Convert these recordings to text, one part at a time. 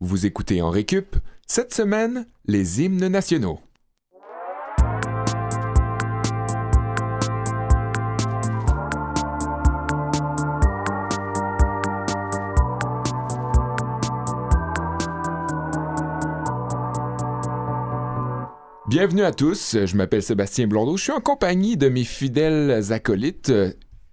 Vous écoutez en récup, cette semaine, les hymnes nationaux. Bienvenue à tous, je m'appelle Sébastien Blondeau, je suis en compagnie de mes fidèles acolytes,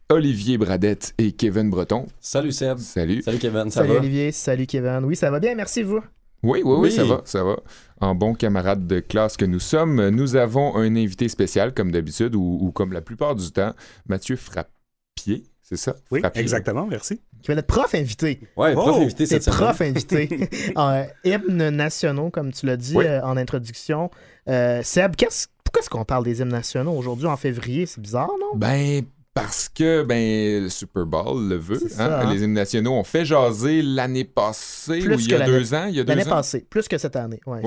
Olivier Bradette et Kevin Breton. Salut Seb. Salut. Salut Kevin, ça salut va? Olivier, salut Kevin. Oui, ça va bien, merci vous. Oui, oui, oui, Oui. ça va, ça va. En bon camarade de classe que nous sommes, nous avons un invité spécial, comme d'habitude, ou, ou comme la plupart du temps, Mathieu Frappier, c'est ça? Oui, Frappier. exactement, merci. Qui va être prof invité. Ouais, prof Oh, invité C'est cette semaine. prof invité. Euh, hymnes nationaux, comme tu l'as dit Oui. euh, en introduction. Euh, Seb, qu'est-ce- pourquoi est-ce qu'on parle des hymnes nationaux aujourd'hui en février? C'est bizarre, non? Ben, parce que ben, le Super Bowl le veut. C'est ça, hein. hein. Les hymnes nationaux ont fait jaser l'année passée, Plus ou il y a deux ans. Il y a deux L'année passée, plus que cette année. Ouais.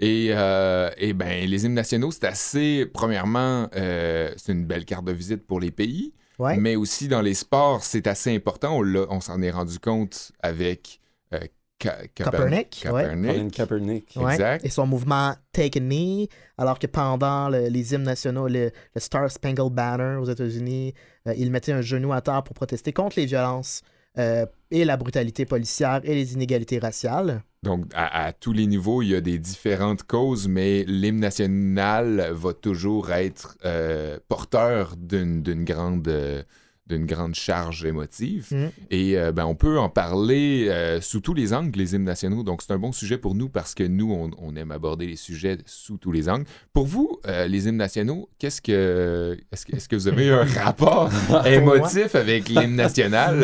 Et, euh, et ben, les hymnes nationaux, c'est assez. Premièrement, euh, c'est une belle carte de visite pour les pays. Ouais. Mais aussi dans les sports, c'est assez important. On, on s'en est rendu compte avec euh, Ka- Kaeper- Kaepernick, ouais. Kaepernick. Colin Kaepernick. Ouais. Exact. Et son mouvement Take a Knee, alors que pendant le- les hymnes nationaux, le, le Star Spangled Banner aux États-Unis, euh, il mettait un genou à terre pour protester contre les violences euh, et la brutalité policière et les inégalités raciales. Donc, à, à tous les niveaux, il y a des différentes causes, mais l'hymne national va toujours être euh, porteur d'une d'une grande, euh, d'une grande charge émotive. Mhm. Et euh, ben, on peut en parler euh, sous tous les angles, les hymnes nationaux. Donc, c'est un bon sujet pour nous parce que nous, on, on aime aborder les sujets sous tous les angles. Pour vous, euh, les hymnes nationaux, qu'est-ce que. Est-ce que, est-ce que vous avez un rapport émotif avec l'hymne national?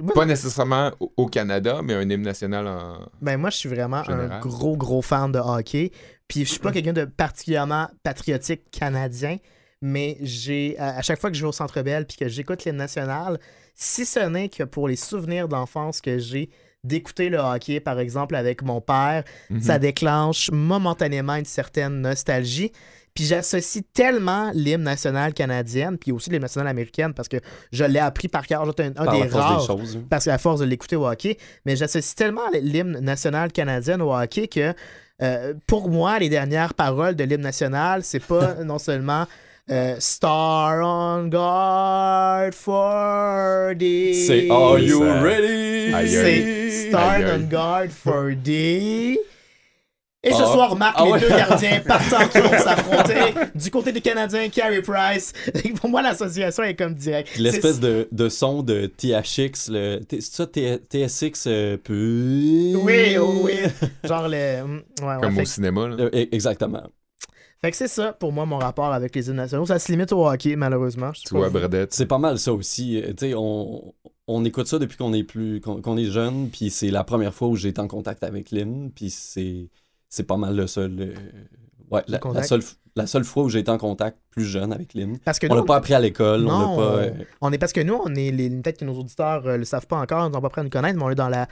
Moi, Pas nécessairement au- au Canada, mais un hymne national en. Ben moi, je suis vraiment Général. un gros, gros fan de hockey. Puis je suis pas quelqu'un de particulièrement patriotique canadien, mais j'ai à chaque fois que je vais au Centre Bell puis que j'écoute l'hymne national, si ce n'est que pour les souvenirs d'enfance que j'ai d'écouter le hockey, par exemple, avec mon père, Mhm. ça déclenche momentanément une certaine nostalgie. Puis j'associe tellement l'hymne national canadienne, puis aussi l'hymne national américaine, parce que je l'ai appris par cœur. J'étais un, un Par des rares des choses. hein. parce qu'à force de l'écouter au hockey, mais j'associe tellement l'hymne national canadien au hockey que euh, pour moi, les dernières paroles de l'hymne national, c'est pas non seulement euh, Star on guard for thee. C'est Are you Ça- ready? C'est. Star on guard for thee. Et ce Ah. soir, Marc, Ah les ouais. deux gardiens qui vont s'affronter. Du côté des Canadiens, Carey Price. Pour moi, l'association est comme direct. Puis L'espèce de, de son de THX, le, c'est ça, TSX, euh, peu- Oui, oh oui. Genre le. mm, Ouais. Comme au cinéma. là. Euh, e- Exactement. Fait que c'est ça pour moi mon rapport avec les hymnes nationaux. Ça se limite au hockey, malheureusement. Tu vois. C'est pas mal ça aussi. Euh, Tu sais, on, on écoute ça depuis qu'on est plus qu'on est jeune, puis c'est la première fois où j'ai été en contact avec l'hymne, puis c'est c'est pas mal le seul. euh, ouais, la, seule la seule fois où j'ai été en contact plus jeune avec l'hymne. Parce que On l'a pas appris à l'école, on pas. euh, on est parce que nous, on est les peut-être que nos auditeurs euh, le savent pas encore, ils n'ont pas prêt à nous connaître, mais on est dans la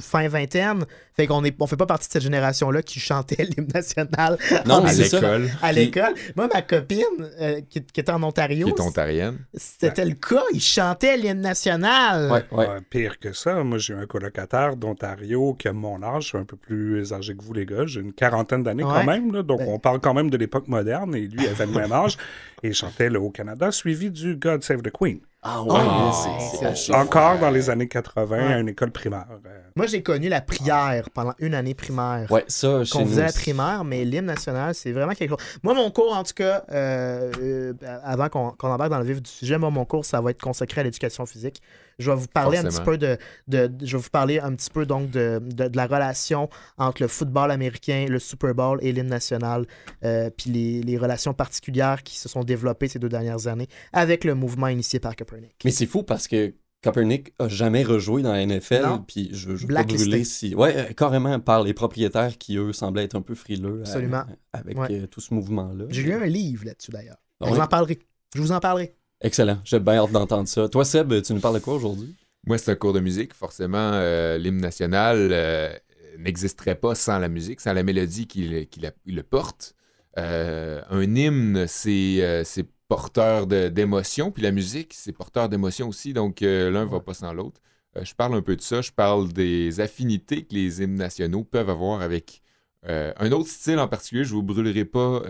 fin vingtaine. Fait qu'on est on fait pas partie de cette génération-là qui chantait l'hymne national Non, À l'école, à Puis- l'école. Moi, ma copine euh, qui, qui était en Ontario, qui est ontarienne. c'était le cas. Il chantait l'hymne national. Ouais, ouais. Euh, pire que ça, moi j'ai un colocataire d'Ontario qui a mon âge, je suis un peu plus âgé que vous les gars, j'ai une quarantaine d'années Ouais. quand même, là, donc Ben- on parle quand même de l'époque moderne et lui il avait le même âge et il chantait le Haut-Canada suivi du God Save the Queen. Ah ouais, Ah, c'est- c'est c'est- assez Encore dans les années 80 Ouais. à une école primaire. Euh, Moi, j'ai connu la prière pendant une année primaire. Ouais, ça, chez qu'on faisait à la primaire, mais l'hymne national, c'est vraiment quelque chose. Moi, mon cours, en tout cas, euh, euh, avant qu'on qu'on embarque dans le vif du sujet, moi, mon cours, ça va être consacré à l'éducation physique. Je vais vous parler un petit peu de, de- de- Je vais vous parler un petit peu donc de, de- la relation entre le football américain, le Super Bowl et l'hymne national, euh, puis les, les relations particulières qui se sont développées ces deux dernières années avec le mouvement initié par Copernic. Mais c'est fou parce que Kaepernick a jamais rejoué dans la NFL, puis je, veux pas brûler si... Ouais, euh, carrément par les propriétaires qui, eux, semblaient être un peu frileux Absolument. avec Ouais. euh, tout ce mouvement-là. J'ai lu un livre là-dessus, d'ailleurs. Je vous en parlerai. Je vous en parlerai. Excellent, j'ai bien hâte d'entendre ça. Toi, Seb, tu nous parles de quoi aujourd'hui? Moi, c'est un cours de musique. Forcément, euh, l'hymne national euh, n'existerait pas sans la musique, sans la mélodie qui, le- qui la- le porte. Euh, un hymne, c'est porteur d'émotion, puis la musique, c'est porteur d'émotion aussi, donc l'un va pas sans l'autre. je parle un peu de ça. Je parle des affinités que les hymnes nationaux peuvent avoir avec un autre style en particulier. Je vous brûlerai pas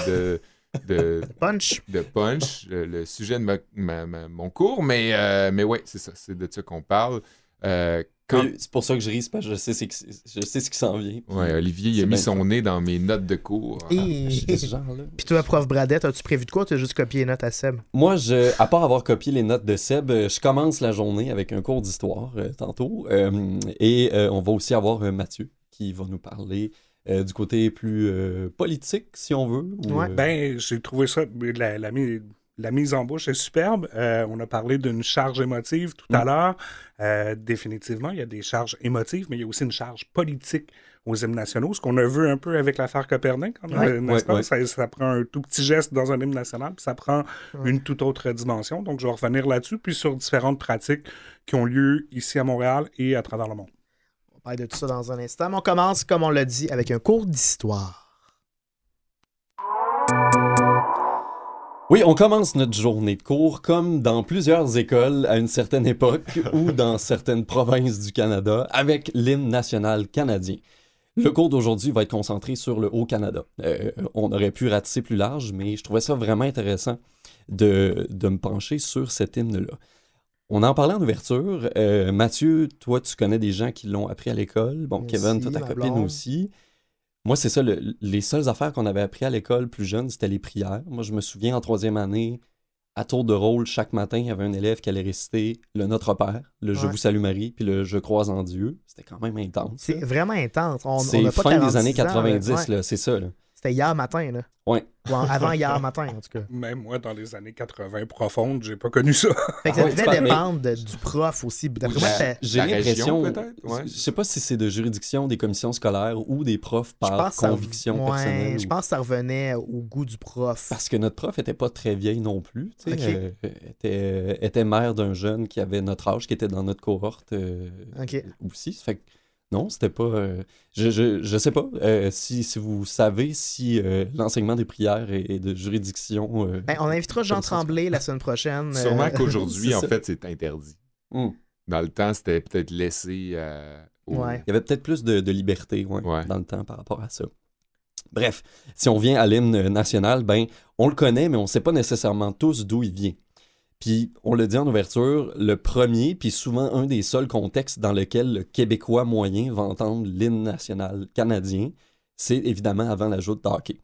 de, de, Punch. de punch, le, le sujet de ma- ma- ma- mon cours, mais, euh, mais ouais, c'est ça, c'est de ça qu'on parle. Euh, quand... C'est pour ça que je ris, parce que je sais, c'est je sais ce qui s'en vient. Ouais, Olivier, il a mis son nez dans mes notes de cours. Et- genre-là. Puis toi, prof Bradette, as-tu prévu de quoi ou t'as juste copié les notes à Seb? Moi, je, à part avoir copié les notes de Seb, euh, je commence la journée avec un cours d'histoire euh, tantôt. Euh, et euh, on va aussi avoir euh, Mathieu qui va nous parler euh, du côté plus euh, politique, si on veut. ou, Ouais. euh, Ben, j'ai trouvé ça, la, la, mi- la mise en bouche est superbe. Euh, on a parlé d'une charge émotive tout à Mm. l'heure. Euh, définitivement, il y a des charges émotives, mais il y a aussi une charge politique aux hymnes nationaux, ce qu'on a vu un peu avec l'affaire Copernic. hein, Ouais. n'est-ce Ouais, pas? ouais. Ça, ça prend un tout petit geste dans un hymne national, puis ça prend Ouais. une toute autre dimension. Donc, je vais revenir là-dessus, puis sur différentes pratiques qui ont lieu ici à Montréal et à travers le monde. Parler de tout ça dans un instant. Mais on commence, comme on l'a dit, avec un cours d'histoire. Oui, on commence notre journée de cours comme dans plusieurs écoles à une certaine époque ou dans certaines provinces du Canada avec l'hymne national canadien. Le cours d'aujourd'hui va être concentré sur le Haut-Canada. Euh, on aurait pu ratisser plus large, mais je trouvais ça vraiment intéressant de, de me pencher sur cet hymne-là. On en parlait en ouverture. Euh, Mathieu, toi, tu connais des gens qui l'ont appris à l'école. Bon, Kevin, toi, ta copine blonde. aussi. Moi, c'est ça, le- les seules affaires qu'on avait appris à l'école plus jeune, c'était les prières. Moi, je me souviens en troisième année, à tour de rôle, chaque matin, il y avait un élève qui allait réciter le Notre Père, le Je vous salue Marie, puis le Je crois en Dieu. C'était quand même intense. C'est vraiment intense. On, on C'est pas fin des 46 années ans, là. 90, Ouais. là, c'est ça. Là. C'était hier matin, là. Ouais. Ou en- avant hier matin, en tout cas. Même moi, dans les années 80 profondes, j'ai pas connu ça. Fait que ça devait dépendre de- du prof aussi. D'après moi, J'ai l'impression? Ouais. je sais pas si c'est de juridiction des commissions scolaires ou des profs par pense que ça- conviction ouais, personnelle. Je ou- pense que ça revenait au goût du prof. Parce que notre prof était pas très vieille non plus. tu sais, Ok. euh, était, était mère d'un jeune qui avait notre âge, qui était dans notre cohorte euh, OK. aussi. Fait que non, c'était pas. euh, je, je, je sais pas euh, si, si vous savez si euh, l'enseignement des prières est, est de juridiction. euh, Ben, on invitera Jean Tremblay la semaine prochaine. euh, Sûrement qu'aujourd'hui, en ça. fait, c'est interdit. hmm. Dans le temps, c'était peut-être laissé euh, au- Ouais. Il y avait peut-être plus de, de liberté ouais, Ouais. dans le temps par rapport à ça. Bref, si on vient à l'hymne national, ben, on le connaît, mais on ne sait pas nécessairement tous d'où il vient. Puis, on le dit en ouverture, le premier, puis souvent un des seuls contextes dans lequel le Québécois moyen va entendre l'hymne national canadien, c'est évidemment avant l'ajout de hockey.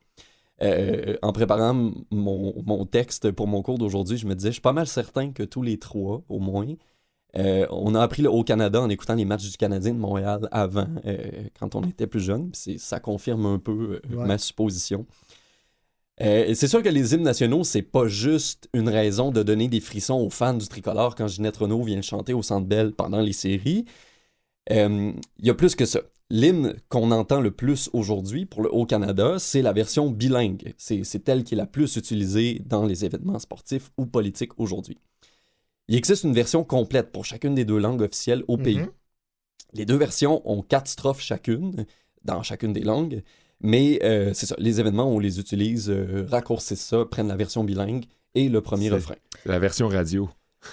Euh, en préparant mon, mon texte pour mon cours d'aujourd'hui, je me disais, je suis pas mal certain que tous les trois, au moins, euh, on a appris le Haut-Canada en écoutant les matchs du Canadien de Montréal avant, euh, quand on était plus jeune. Ça confirme un peu Ouais. ma supposition. Euh, c'est sûr que les hymnes nationaux, c'est pas juste une raison de donner des frissons aux fans du tricolore quand Ginette Renault vient le chanter au Centre Bell pendant les séries. Euh, Il y a plus que ça. L'hymne qu'on entend le plus aujourd'hui pour le Haut-Canada, c'est la version bilingue. C'est elle qui est la plus utilisée dans les événements sportifs ou politiques aujourd'hui. Il existe une version complète pour chacune des deux langues officielles au pays. Mhm. Les deux versions ont quatre strophes chacune, dans chacune des langues, mais euh, c'est ça, les événements, on les utilise, euh, raccourcissent ça, prennent la version bilingue et le premier refrain. La version radio.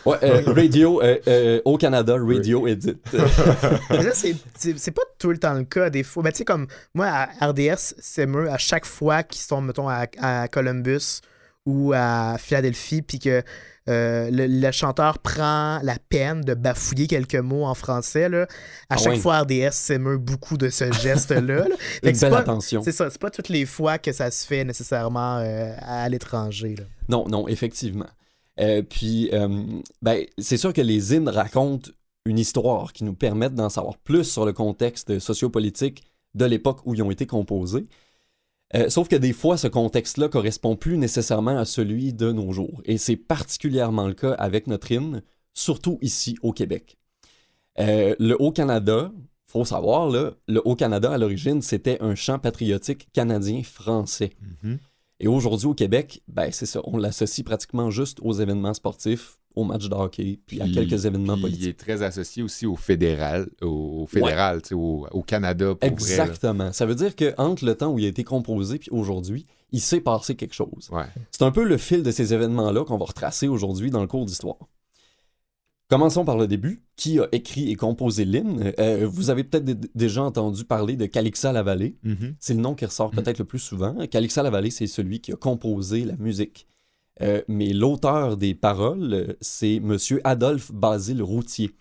Ouais, euh, radio, euh, euh, au Canada, radio edit. Mais ça, c'est- pas tout le temps le cas. Des fois, mais tu sais, comme moi, à RDS, c'est mieux à chaque fois qu'ils sont, mettons, à, à Columbus ou à Philadelphie, puis que euh, le, le chanteur prend la peine de bafouiller quelques mots en français, là, à Ah chaque fois, RDS s'émeut beaucoup de ce geste-là. Une belle pas- attention. C'est ça, c'est pas toutes les fois que ça se fait nécessairement euh, à l'étranger. Non, non, effectivement. Euh, puis, ben, c'est sûr que les hymnes racontent une histoire qui nous permettent d'en savoir plus sur le contexte sociopolitique de l'époque où ils ont été composés. Euh, sauf que des fois, ce contexte-là correspond plus nécessairement à celui de nos jours. Et c'est particulièrement le cas avec notre hymne, surtout ici au Québec. Euh, le Haut-Canada, faut savoir, là, le Haut-Canada, à l'origine, c'était un chant patriotique canadien-français. Et aujourd'hui au Québec, ben c'est ça, on l'associe pratiquement juste aux événements sportifs, aux matchs de hockey, puis, à quelques événements Puis il politiques. est très associé aussi au fédéral, au, au fédéral, tu sais, au, au Canada pour vrai. là. Exactement. Ça veut dire que entre le temps où il a été composé puis aujourd'hui, il s'est passé quelque chose. Ouais. C'est un peu le fil de ces événements-là qu'on va retracer aujourd'hui dans le cours d'histoire. Commençons par le début. Qui a écrit et composé l'hymne? Euh, Vous avez peut-être déjà entendu parler de Calixa Lavallée. Mhm. C'est le nom qui ressort peut-être le plus souvent. Calixa Lavallée, c'est celui qui a composé la musique. Euh, mais l'auteur des paroles, c'est Monsieur Adolphe Basile Routier,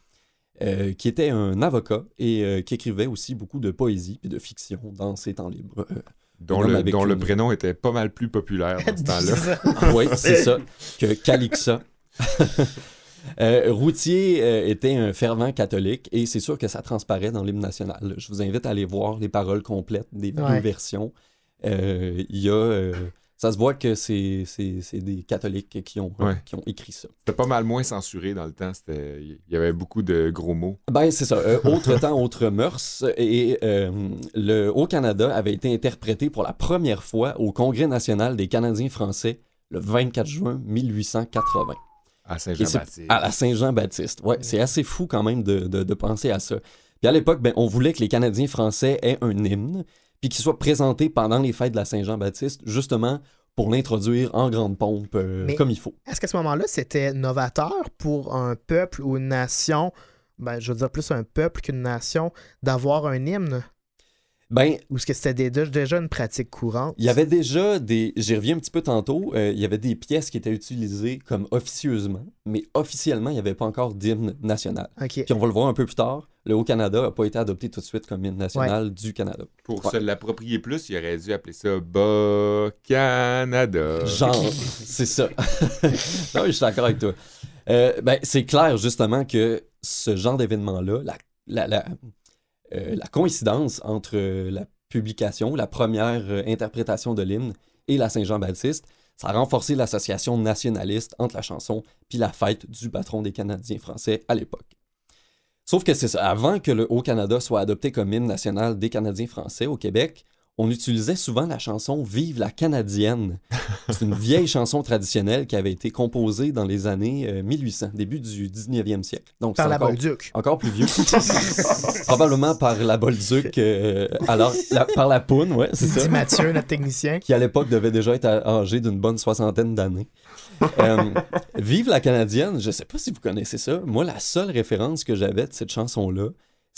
euh, qui était un avocat et euh, qui écrivait aussi beaucoup de poésie et de fiction dans ses temps libres. Euh, Dont, le, prénom était pas mal plus populaire dans ce temps-là. Oui, c'est ça, que Calixa. Euh, Routier euh, était un fervent catholique et c'est sûr que ça transparaît dans l'hymne national. Je vous invite à aller voir les paroles complètes des deux Ouais. versions. Euh, Il y a, euh, ça se voit que c'est c'est- c'est des catholiques qui ont, Ouais. qui ont écrit ça. C'était pas mal moins censuré dans le temps. Il y avait beaucoup de gros mots. Ben, c'est ça. Euh, autre temps, autre mœurs. Et euh, le Haut-Canada avait été interprété pour la première fois au Congrès national des Canadiens français le 24 juin 1880. À Saint-Jean-Baptiste. à la Saint-Jean-Baptiste. Ouais, c'est assez fou quand même de, de- de penser à ça. Puis à l'époque, ben, on voulait que les Canadiens français aient un hymne, puis qu'il soit présenté pendant les fêtes de la Saint-Jean-Baptiste, justement pour l'introduire en grande pompe euh, comme il faut. Est-ce qu'à ce moment-là, c'était novateur pour un peuple ou une nation, ben, je veux dire plus un peuple qu'une nation, d'avoir un hymne? Ben, Ou est-ce que c'était déjà, déjà une pratique courante? il y avait déjà des. J'y reviens un petit peu tantôt. euh, il y avait des pièces qui étaient utilisées comme officieusement, mais officiellement, il n'y avait pas encore d'hymne national. OK. Puis on va le voir un peu plus tard. Le Haut-Canada n'a pas été adopté tout de suite comme hymne national du Canada. Pour Ouais. se l'approprier plus, il aurait dû appeler ça Bas-Canada. Genre, c'est ça. non, je suis d'accord avec toi. Euh, ben, c'est clair, justement, que ce genre d'événement-là, la, la, la, euh, la coïncidence entre euh, la publication, la première euh, interprétation de l'hymne et la Saint-Jean-Baptiste, ça a renforcé l'association nationaliste entre la chanson puis la fête du patron des Canadiens français à l'époque. Sauf que c'est ça, avant que le Haut-Canada soit adopté comme hymne national des Canadiens français au Québec, on utilisait souvent la chanson Vive la Canadienne. C'est une vieille chanson traditionnelle qui avait été composée dans les années euh, 1800, début du 19e siècle. Donc, Par c'est la encore, Bolduc. encore plus vieux. Probablement par la Bolduc, euh, alors, la- par la Poune, ouais, c'est ça Mathieu, notre technicien. qui à l'époque devait déjà être âgé d'une bonne soixantaine d'années. Euh, Vive la Canadienne, je sais pas si vous connaissez ça. Moi, la seule référence que j'avais de cette chanson-là,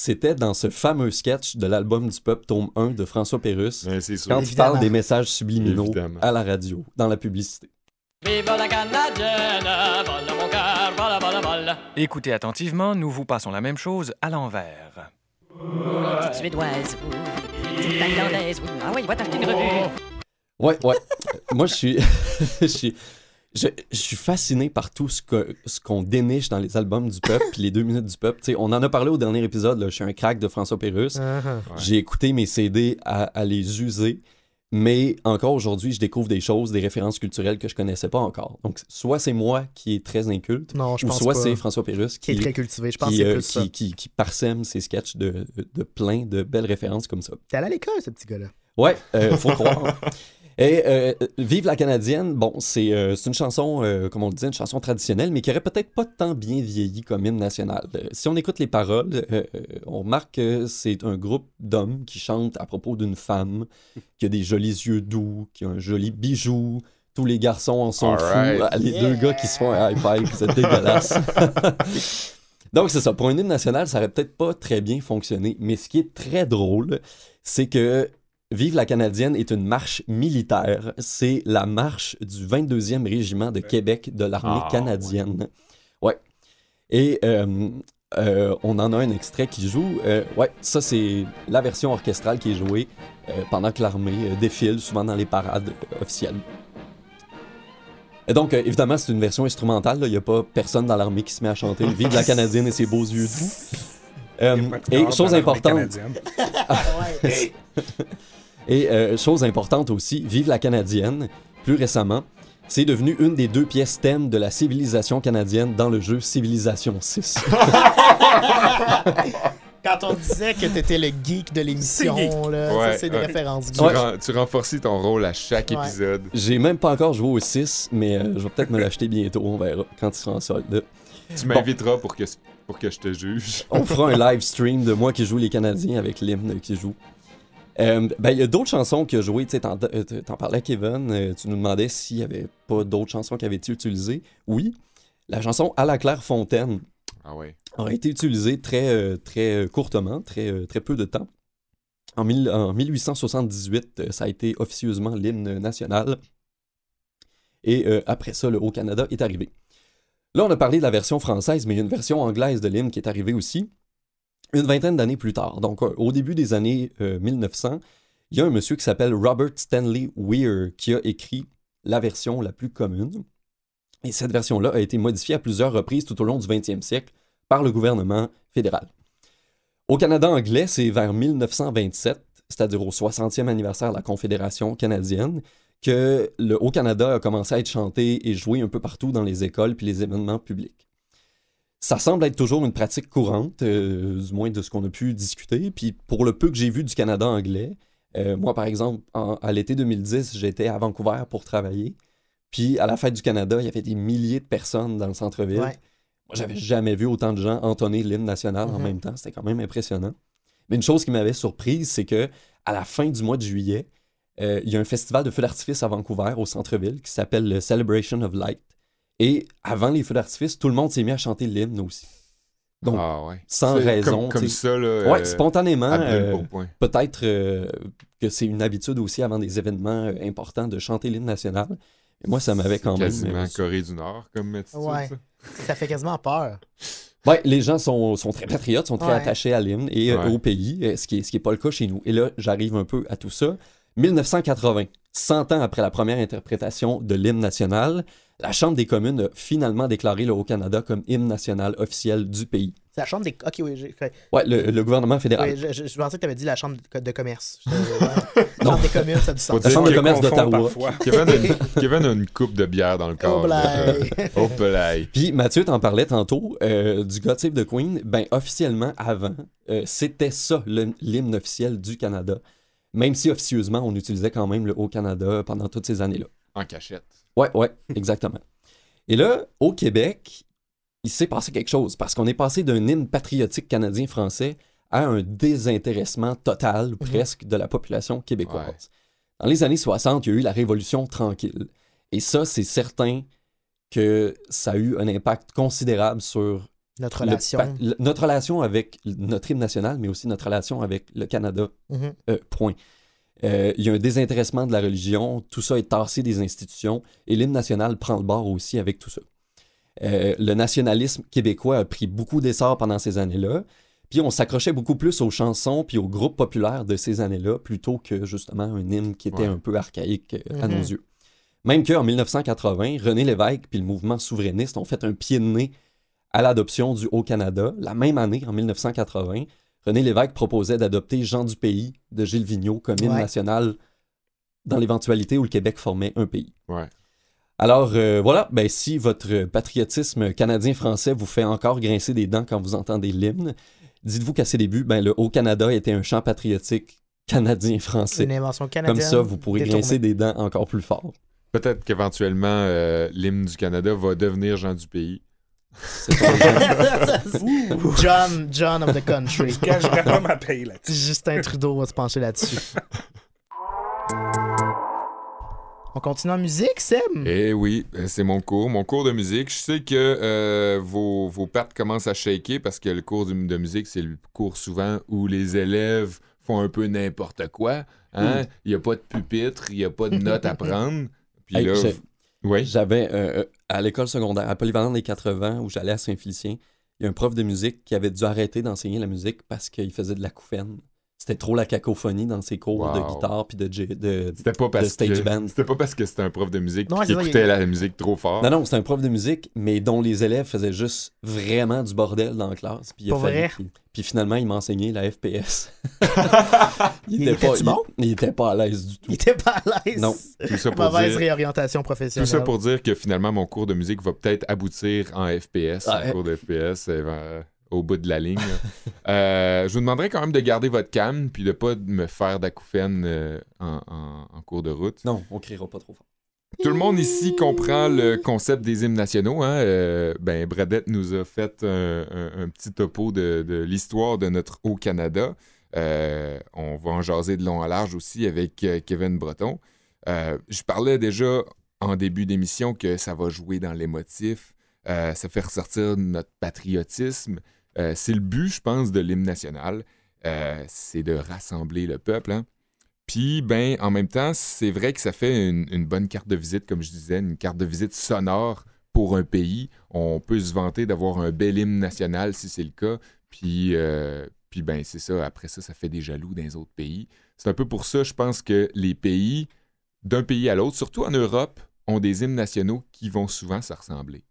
c'était dans ce fameux sketch de l'album du peuple, tome 1 de François Pérusse, Mais c'est sûr. quand il parle des messages subliminaux Évidemment. à la radio, dans la publicité. Vive la Canadienne, vole mon cœur, vole, vole, vole. Écoutez attentivement, nous vous passons la même chose à l'envers. Petite suédoise, ou petite thaïlandaise, ou... Ah oui, va t'acheter une revue. Ouais, ouais. Moi, je suis, je suis, je, je suis fasciné par tout ce que ce qu'on déniche dans les albums du peuple, puis les deux minutes du peuple. Tu sais, on en a parlé au dernier épisode. Là, je suis un crack de François Pérusse. Uh-huh. Ouais. J'ai écouté mes CD à, à les user, mais encore aujourd'hui, je découvre des choses, des références culturelles que je connaissais pas encore. Donc, soit c'est moi qui est très inculte, Non, je ou pense soit pas. c'est François Pérusse Qui qui, est très cultivé. Je pense qui, euh, plus qui, qui- qui parsème ses sketchs de, de plein de belles références comme ça. T'es allé à l'école, ce petit gars-là. Ouais, euh, faut croire. Et euh, Vive la Canadienne, bon, c'est euh, une chanson, euh, comme on le disait, une chanson traditionnelle, mais qui aurait peut-être pas tant bien vieilli comme hymne national. Si on écoute les paroles, on remarque que c'est un groupe d'hommes qui chantent à propos d'une femme qui a des jolis yeux doux, qui a un joli bijou. Tous les garçons en sont fous. Ah, Les deux gars qui se font un high five, c'est dégueulasse. Donc c'est ça, pour un hymne national, ça aurait peut-être pas très bien fonctionné, mais ce qui est très drôle, c'est que Vive la Canadienne est une marche militaire. C'est la marche du 22e régiment de Québec de l'armée Ah, canadienne. Ouais. Et euh, euh, on en a un extrait qui joue. Euh, ouais, ça c'est la version orchestrale qui est jouée euh, pendant que l'armée euh, défile, souvent dans les parades euh, officielles. Et donc, euh, évidemment, c'est une version instrumentale. Il n'y a pas personne dans l'armée qui se met à chanter Vive la Canadienne et ses beaux yeux doux. Euh, et chose importante. et euh, chose importante aussi, Vive la Canadienne, plus récemment, c'est devenu une des deux pièces thèmes de la civilisation canadienne dans le jeu Civilisation 6. Quand on disait que t'étais le geek de l'émission, C'est là, Ouais, ça, c'est des ouais. références Tu, ren- tu renforcis ton rôle à chaque Ouais. épisode. J'ai même pas encore joué au 6, mais euh, je vais peut-être me l'acheter bientôt, on verra, quand il sera en solde. Tu m'inviteras pour que, pour que je te juge. On fera un live stream de moi qui joue les Canadiens avec l'hymne qui joue. Euh, ben, il y a d'autres chansons qui a joué. Tu t'en, euh, t'en parlais, Kevin. euh, tu nous demandais s'il y avait pas d'autres chansons qui avaient été utilisées. Oui. La chanson À la Claire Fontaine. Ah ouais. a été utilisé très, très courtement, très, très peu de temps. En, mille- en 1878, euh, ça a été officieusement l'hymne national. Et euh, après ça, le Haut-Canada est arrivé. Là, on a parlé de la version française, mais il y a une version anglaise de l'hymne qui est arrivée aussi une vingtaine d'années plus tard. Donc, euh, au début des années euh, 1900, il y a un monsieur qui s'appelle Robert Stanley Weir qui a écrit la version la plus commune. Et cette version-là a été modifiée à plusieurs reprises tout au long du 20e siècle par le gouvernement fédéral. Au Canada anglais, c'est vers 1927, c'est-à-dire au 60e anniversaire de la Confédération canadienne, que le Haut-Canada a commencé à être chanté et joué un peu partout dans les écoles puis les événements publics. Ça semble être toujours une pratique courante, euh, du moins de ce qu'on a pu discuter. Puis pour le peu que j'ai vu du Canada anglais, euh, moi par exemple, en- à l'été 2010, j'étais à Vancouver pour travailler. Puis à la fête du Canada, il y avait des milliers de personnes dans le centre-ville. Ouais. Moi, j'avais jamais vu autant de gens entonner l'hymne national en Mhm. même temps. C'était quand même impressionnant. Mais une chose qui m'avait surprise, c'est que à la fin du mois de juillet, euh, il y a un festival de feux d'artifice à Vancouver, au centre-ville, qui s'appelle le Celebration of Light. Et avant les feux d'artifice, tout le monde s'est mis à chanter l'hymne aussi. Donc, ah ouais. sans raison, Comme, ça, là. ouais, euh, spontanément, euh, peut-être euh, que c'est une habitude aussi avant des événements euh, importants de chanter l'hymne national. Mais moi, ça m'avait quand même. Quasiment euh, Corée du Nord comme attitude. Ouais. ça. Ça fait quasiment peur. Ouais, les gens sont, sont très patriotes, sont très Ouais. attachés à l'hymne et euh, au pays, ce qui n'est ce qui est pas le cas chez nous. Et là, j'arrive un peu à tout ça. 1980, 100 ans après la première interprétation de l'hymne national, la Chambre des communes a finalement déclaré le Haut-Canada comme hymne national officiel du pays. C'est la chambre des. Ok, oui, j'ai- ouais, Ouais, le, le gouvernement fédéral. je, je- je pensais que tu avais dit la chambre de, de commerce. Non. chambre des communes, ça a du Faut sens. La Chambre de commerce d'Ottawa. Kevin a, une, Kevin a une coupe de bière dans le corps. Oh, blague. Oh, blague. Puis Mathieu t'en parlait tantôt, euh, du Gottlieb de Queen, ben officiellement avant, euh, c'était ça le- l'hymne officiel du Canada. Même si officieusement, on utilisait quand même le Haut-Canada pendant toutes ces années-là. En cachette. Ouais, ouais, exactement. Et là, au Québec, il s'est passé quelque chose parce qu'on est passé d'un hymne patriotique canadien-français à un désintéressement total, presque, de la population québécoise. Ouais. Dans les années 60, il y a eu la Révolution tranquille. Et ça, c'est certain que ça a eu un impact considérable sur Notre relation. pa- le- notre relation avec notre hymne national, mais aussi notre relation avec le Canada Mhm. euh, point. Euh, Il y a un désintéressement de la religion, tout ça est tassé des institutions, et l'hymne national prend le bord aussi avec tout ça. Euh, le nationalisme québécois a pris beaucoup d'essor pendant ces années-là, puis on s'accrochait beaucoup plus aux chansons puis aux groupes populaires de ces années-là, plutôt que justement un hymne qui était Ouais. un peu archaïque euh, à Mhm. nos yeux. Même qu'en 1980, René Lévesque puis le mouvement souverainiste ont fait un pied de nez à l'adoption du Haut-Canada. La même année, en 1980, René Lévesque proposait d'adopter Jean du Pays de Gilles Vigneault comme hymne Ouais. national dans l'éventualité où le Québec formait un pays. Ouais. Alors euh, voilà, ben, si votre patriotisme canadien-français vous fait encore grincer des dents quand vous entendez l'hymne, dites-vous qu'à ses débuts, ben, le Haut-Canada était un chant patriotique canadien-français. Une invention canadienne. Comme ça, vous pourrez détournée. grincer des dents encore plus fort. Peut-être qu'éventuellement, euh, l'hymne du Canada va devenir Jean du pays. John, John of the country. Je gagerais pas ma paye là-dessus. Justin Trudeau va se pencher là-dessus. On continue en musique, Sam? Eh oui, euh, c'est mon cours, mon cours de musique. Je sais que euh, vos, vos pattes commencent à shaker parce que le cours de, de musique, c'est le cours souvent où les élèves font un peu n'importe quoi. hein. Il n'y a pas de pupitre, il n'y a pas de notes à prendre. Puis Hey, là, j'ai- v- oui. J'avais, euh, euh, à l'école secondaire, à Polyvalent des 80, où j'allais à Saint-Félicien, il y a un prof de musique qui avait dû arrêter d'enseigner la musique parce qu'il faisait de la couffaine. C'était trop la cacophonie dans ses cours de guitare puis de, de... C'était pas parce stage que band. c'était pas parce que c'était un prof de musique qui écoutait la musique trop fort. Non, non, c'était un prof de musique, mais dont les élèves faisaient juste vraiment du bordel dans la classe. Puis, il a Pour fallu vrai? puis finalement, il m'a enseigné la FPS. Il était-tu bon? il, il était pas à l'aise du tout. Il était pas à l'aise. Non. Tout ça pour Mauvaise dire réorientation Tout professionnelle. ça pour dire que finalement, mon cours de musique va peut-être aboutir en FPS, Ouais. un cours de FPS euh, au bout de la ligne. Euh, je vous demanderais quand même de garder votre calme puis de pas me faire d'acouphènes euh, en, en- en cours de route. Non, on criera pas trop fort. Tout le monde ici comprend le concept des hymnes nationaux. Hein? Euh, ben, Bradette nous a fait un, un- un petit topo de, de l'histoire de notre Haut-Canada. On va en jaser de long à large aussi avec Kevin Breton. Je parlais déjà en début d'émission que ça va jouer dans l'émotif. Euh, ça fait ressortir notre patriotisme. Euh, c'est le but, je pense, de l'hymne national. Euh, c'est de rassembler le peuple. hein. Puis, ben, en même temps, c'est vrai que ça fait une, bonne carte de visite, comme je disais, une carte de visite sonore pour un pays. On peut se vanter d'avoir un bel hymne national si c'est le cas. Puis, euh, puis ben, c'est ça. Après ça, ça fait des jaloux dans les autres pays. C'est un peu pour ça, je pense que les pays, d'un pays à l'autre, surtout en Europe, ont des hymnes nationaux qui vont souvent se ressembler.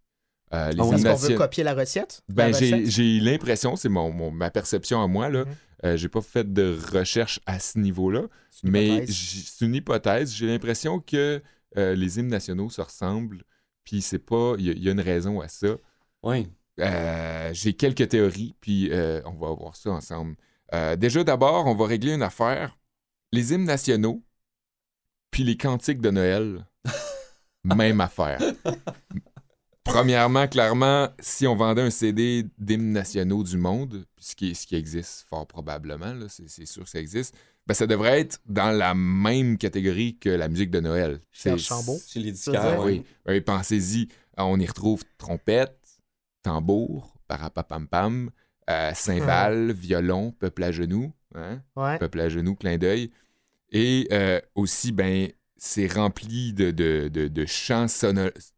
Euh, les Ah qu'on veut copier la recette. ben, j'ai l'impression, c'est mon, mon- ma perception à moi, là. Euh, j'ai pas fait de recherche à ce niveau-là, mais c'est une hypothèse. J'ai l'impression que euh, les hymnes nationaux se ressemblent, puis c'est pas. Il y, a- il y a une raison à ça. Oui. Euh, j'ai quelques théories, puis euh, on va voir ça ensemble. Euh, déjà, d'abord, on va régler une affaire. Les hymnes nationaux, puis les cantiques de Noël, même affaire. Premièrement, clairement, si on vendait un CD d'hymnes nationaux du monde, ce qui, ce qui existe fort probablement, c'est c'est sûr que ça existe, ben, ça devrait être dans la même catégorie que la musique de Noël. C'est- Chambaud. Chez les oui. pensez-y. On y retrouve trompette, tambour, parapapam-pam, euh, cymbales, violon, peuple à genoux, hein, Ouais. peuple à genoux, clin d'œil. Et euh, aussi, ben, c'est rempli de, de, de- de chants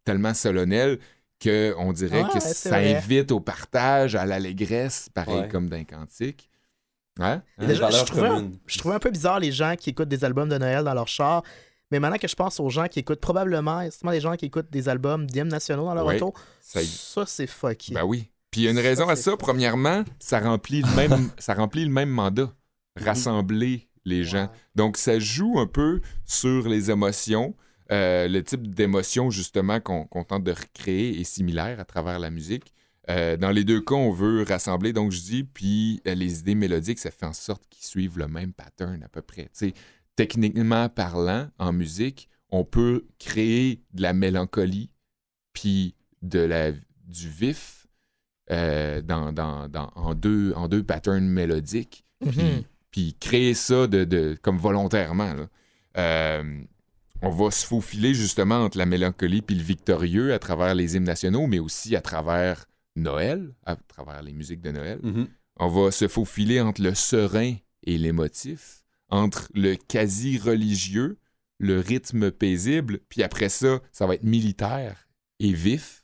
tellement solennels qu'on dirait Ouais, que ça vrai. invite au partage, à l'allégresse, pareil Ouais. comme d'un cantique. Hein? Hein? Déjà, je, trouvais un, je trouvais un peu bizarre les gens qui écoutent des albums de Noël dans leur char. Mais maintenant que je pense aux gens qui écoutent probablement, justement des gens qui écoutent des albums d'hymnes nationaux dans leur Ouais, auto, ça y- ça, c'est fucky. Ben oui. Puis il y a une raison Ça, à ça. Premièrement, ça remplit le même, ça remplit le même mandat. Rassembler les gens. Ouais. Donc, ça joue un peu sur les émotions. Euh, le type d'émotion, justement, qu'on tente de recréer est similaire à travers la musique. Euh, dans les deux cas, on veut rassembler, donc je dis, puis euh, les idées mélodiques, ça fait en sorte qu'ils suivent le même pattern à peu près. Techniquement parlant, en musique, on peut créer de la mélancolie, puis de la, du vif dans, dans- dans- en, deux, en deux patterns mélodiques puis, puis créer ça de, de- comme volontairement. là. On va se faufiler justement entre la mélancolie puis le victorieux à travers les hymnes nationaux, mais aussi à travers Noël, à travers les musiques de Noël. Mhm. On va se faufiler entre le serein et l'émotif, entre le quasi-religieux, le rythme paisible, puis après ça, ça va être militaire et vif.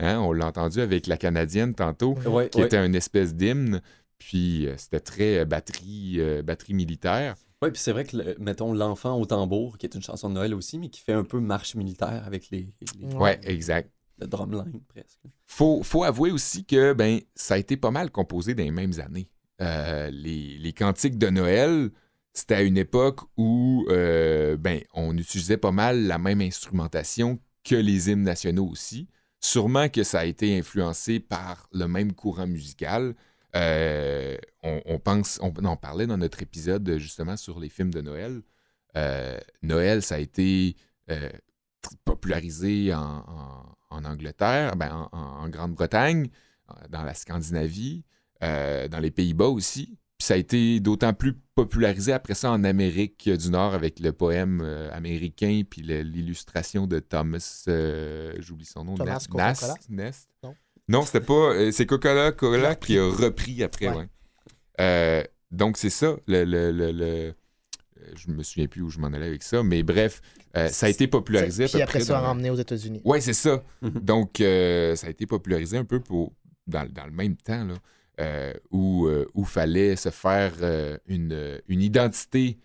Hein, on l'a entendu avec la Canadienne tantôt Ouais, qui ouais. était une espèce d'hymne. Puis euh, c'était très euh, batterie, euh, batterie militaire. Ouais, puis c'est vrai que, le- mettons, L'enfant au tambour, qui est une chanson de Noël aussi, mais qui fait un peu marche militaire avec les, les- Ouais. Ouais, exact. le drumline presque. Faut, faut avouer aussi que ben, ça a été pas mal composé dans les mêmes années. Euh, les, les cantiques de Noël, c'était à une époque où euh, ben, on utilisait pas mal la même instrumentation que les hymnes nationaux aussi. Sûrement que ça a été influencé par le même courant musical. Euh, on, on pense, on en parlait dans notre épisode justement sur les films de Noël. Euh, Noël, ça a été euh, popularisé en, en- en Angleterre, ben, en, Grande-Bretagne, euh, dans la Scandinavie, euh, dans les Pays-Bas aussi. Puis ça a été d'autant plus popularisé après ça en Amérique du Nord avec le poème euh, américain puis l'illustration de Thomas, euh, j'oublie son nom, Thomas? Nast, Nest? Non. Non, c'était pas. euh, c'est Coca-Cola Cola qui a repris après, Ouais. ouais. Euh, donc c'est ça, le, le- le- le- euh, je me souviens plus où je m'en allais avec ça, mais bref, euh, ça a été popularisé à Puis peu après près ça, dans- ramené aux États-Unis. Ouais, c'est ça. Mhm. Donc, euh, ça a été popularisé un peu pour, dans, dans le même temps, là, euh, où il fallait se faire euh, une, une identité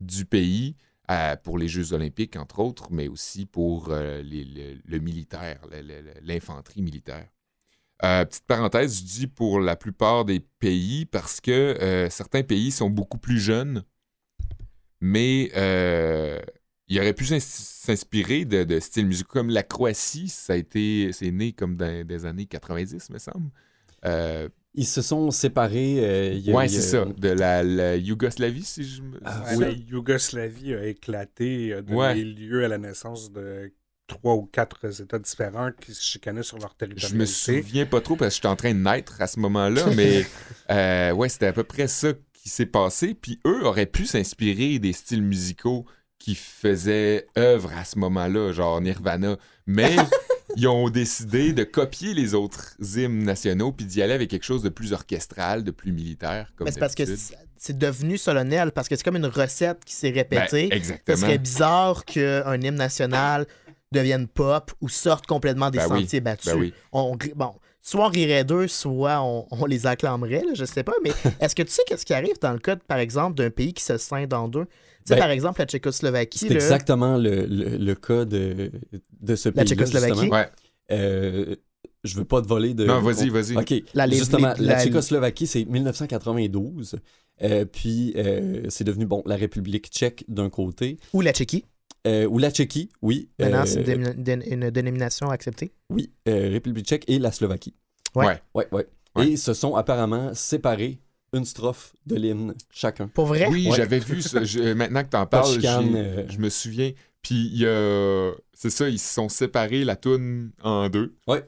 du pays euh, pour les Jeux olympiques, entre autres, mais aussi pour euh, les- le, le militaire, l'infanterie militaire. Euh, petite parenthèse, je dis pour la plupart des pays parce que euh, certains pays sont beaucoup plus jeunes, mais euh, il aurait pu s'ins- s'inspirer de, de styles musicaux comme la Croatie, ça a été, c'est né comme dans des années 90, me semble. Euh, Ils se sont séparés. euh, ouais, a- c'est ça, de la, la Yougoslavie, si je me. Ah, oui. La Yougoslavie a éclaté, a donné Ouais. lieu à la naissance de trois ou quatre États différents qui se chicanaient sur leur Je me souviens pas trop parce que j'étais en train de naître à ce moment-là, mais euh, ouais, c'était à peu près ça qui s'est passé. Puis eux auraient pu s'inspirer des styles musicaux qui faisaient œuvre à ce moment-là, genre Nirvana. Mais ils ont décidé de copier les autres hymnes nationaux puis d'y aller avec quelque chose de plus orchestral, de plus militaire. Comme Mais c'est parce que c'est- devenu solennel, parce que c'est comme une recette qui s'est répétée. Ben, Ce exactement. serait bizarre qu'un hymne national devienne pop ou sorte complètement des Ben oui, sentiers battus. ben oui. on, ri- bon, soit on rirait d'eux, soit on, on les acclamerait, là, je sais pas. Mais est-ce que tu sais qu'est-ce qui arrive dans le cas, par exemple, d'un pays qui se scinde en deux? Tu sais, Ben, par exemple, la Tchécoslovaquie. C'est là, exactement le, le- le cas de, de ce La pays. Tchécoslovaquie? Ouais. Euh, je veux pas te voler de. Non, vas-y, vas-y. OK. La- les- Justement, les- la la- Tchécoslovaquie, c'est 1992. Euh, puis, euh, c'est devenu, bon, la République tchèque d'un côté. Ou la Tchéquie. Euh, ou la Tchéquie, oui. Maintenant, Euh, c'est une, dé- une dénomination acceptée. Oui, euh, République tchèque et la Slovaquie. Ouais. Ouais. Ouais. Et ils se sont apparemment séparés une strophe de l'hymne chacun. Pour vrai? Oui, Ouais. j'avais vu ça. Je- maintenant que t'en parles, chicane, euh. je me souviens. Puis il y a. C'est ça, ils se sont séparés la toune en deux. Ouais.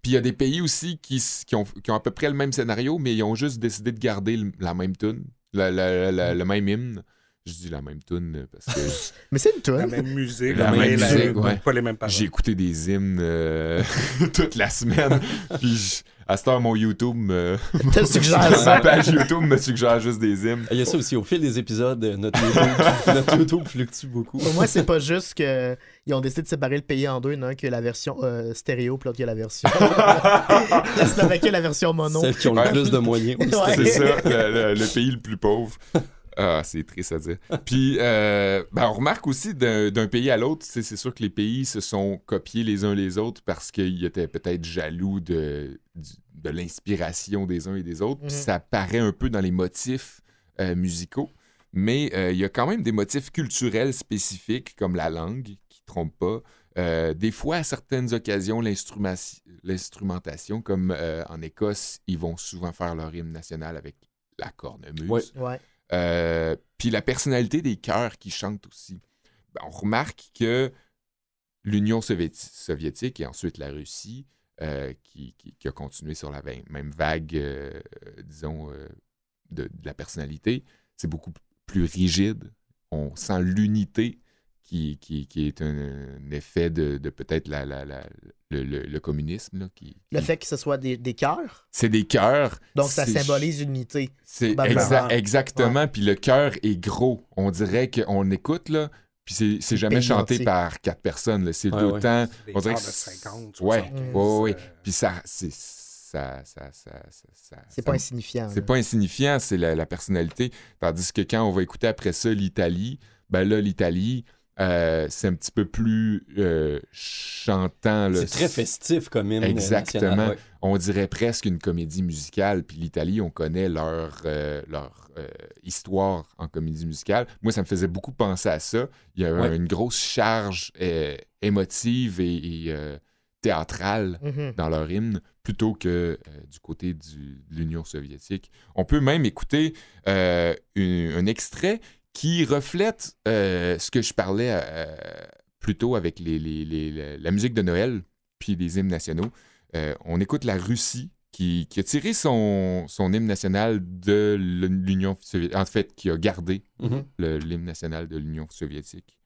Puis il y a des pays aussi qui, qui ont, qui ont à peu près le même scénario, mais ils ont juste décidé de garder le- la même tune, la- la- la- le même hymne. Je dis la même tune parce que Mais c'est une La toune. même musique, La même musique, ouais. pas les mêmes paroles. j'ai écouté des hymnes euh, toute la semaine. Puis je- à cette heure, mon YouTube me. Te suggère ma page YouTube me suggère juste des hymnes. Il y a ça aussi, au fil des épisodes, euh, notre YouTube, notre YouTube fluctue beaucoup. Pour moi, c'est pas juste qu'ils ont décidé de séparer le pays en deux, non, que la version euh, stéréo, puis l'autre qui a la version. la Slovaquie la version mono. Celles qui ont Ouais. le plus de moyens. Ouais. C'est ça, le, le- le pays le plus pauvre. Ah, c'est triste à dire. Puis, euh, ben, on remarque aussi d'un pays à l'autre, c'est sûr que les pays se sont copiés les uns les autres parce qu'ils étaient peut-être jaloux de, l'inspiration des uns et des autres. Puis Mhm. ça paraît un peu dans les motifs euh, musicaux. Mais euh, il y a quand même des motifs culturels spécifiques, comme la langue, qui trompe pas. Euh, des fois, à certaines occasions, l'instrumentation, comme euh, en Écosse, ils vont souvent faire leur hymne national avec la cornemuse. Ouais. Ouais. Euh, Puis la personnalité des chœurs qui chantent aussi. Ben, on remarque que l'Union soviéti- soviétique et ensuite la Russie, euh, qui, a continué sur la même vague, euh, disons, de la personnalité, c'est beaucoup plus rigide. On sent l'unité qui, qui, qui est un, un effet de, de peut-être la, la- la- le, le- le communisme. là, qui, Le fait que ce soit des, des cœurs, C'est des chœurs. donc ça symbolise l'unité. c'est exa- exactement. Puis le cœur est gros. On dirait qu'on écoute, là. Puis c'est- c'est jamais chanté entier. par quatre personnes. là. C'est Ouais, tout ouais. le temps. Des On dirait que de c'est- 50, Ouais, 75, ouais, ouais. euh, Puis ça, c'est ça, ça, ça, ça, ça- C'est pas insignifiant. c'est pas insignifiant, c'est la, la personnalité. Tandis que quand on va écouter après ça l'Italie, ben là, l'Italie, euh, c'est un petit peu plus euh, chantant. C'est très festif comme hymne Exactement. national, ouais. On dirait presque une comédie musicale. Puis l'Italie, on connaît leur, euh, leur euh, histoire en comédie musicale. Moi, ça me faisait beaucoup penser à ça. Il y avait Ouais. une grosse charge euh, émotive et, et, euh, théâtrale Mhm. dans leur hymne plutôt que euh, du côté du- de l'Union soviétique. On peut même écouter euh, une- un extrait qui reflète euh, ce que je parlais euh, plus tôt avec les, les- les- la musique de Noël puis les hymnes nationaux. Euh, on écoute la Russie qui, qui a tiré son, son hymne national de l'Union soviétique, en fait, qui a gardé Mhm. l'hymne national de l'Union soviétique.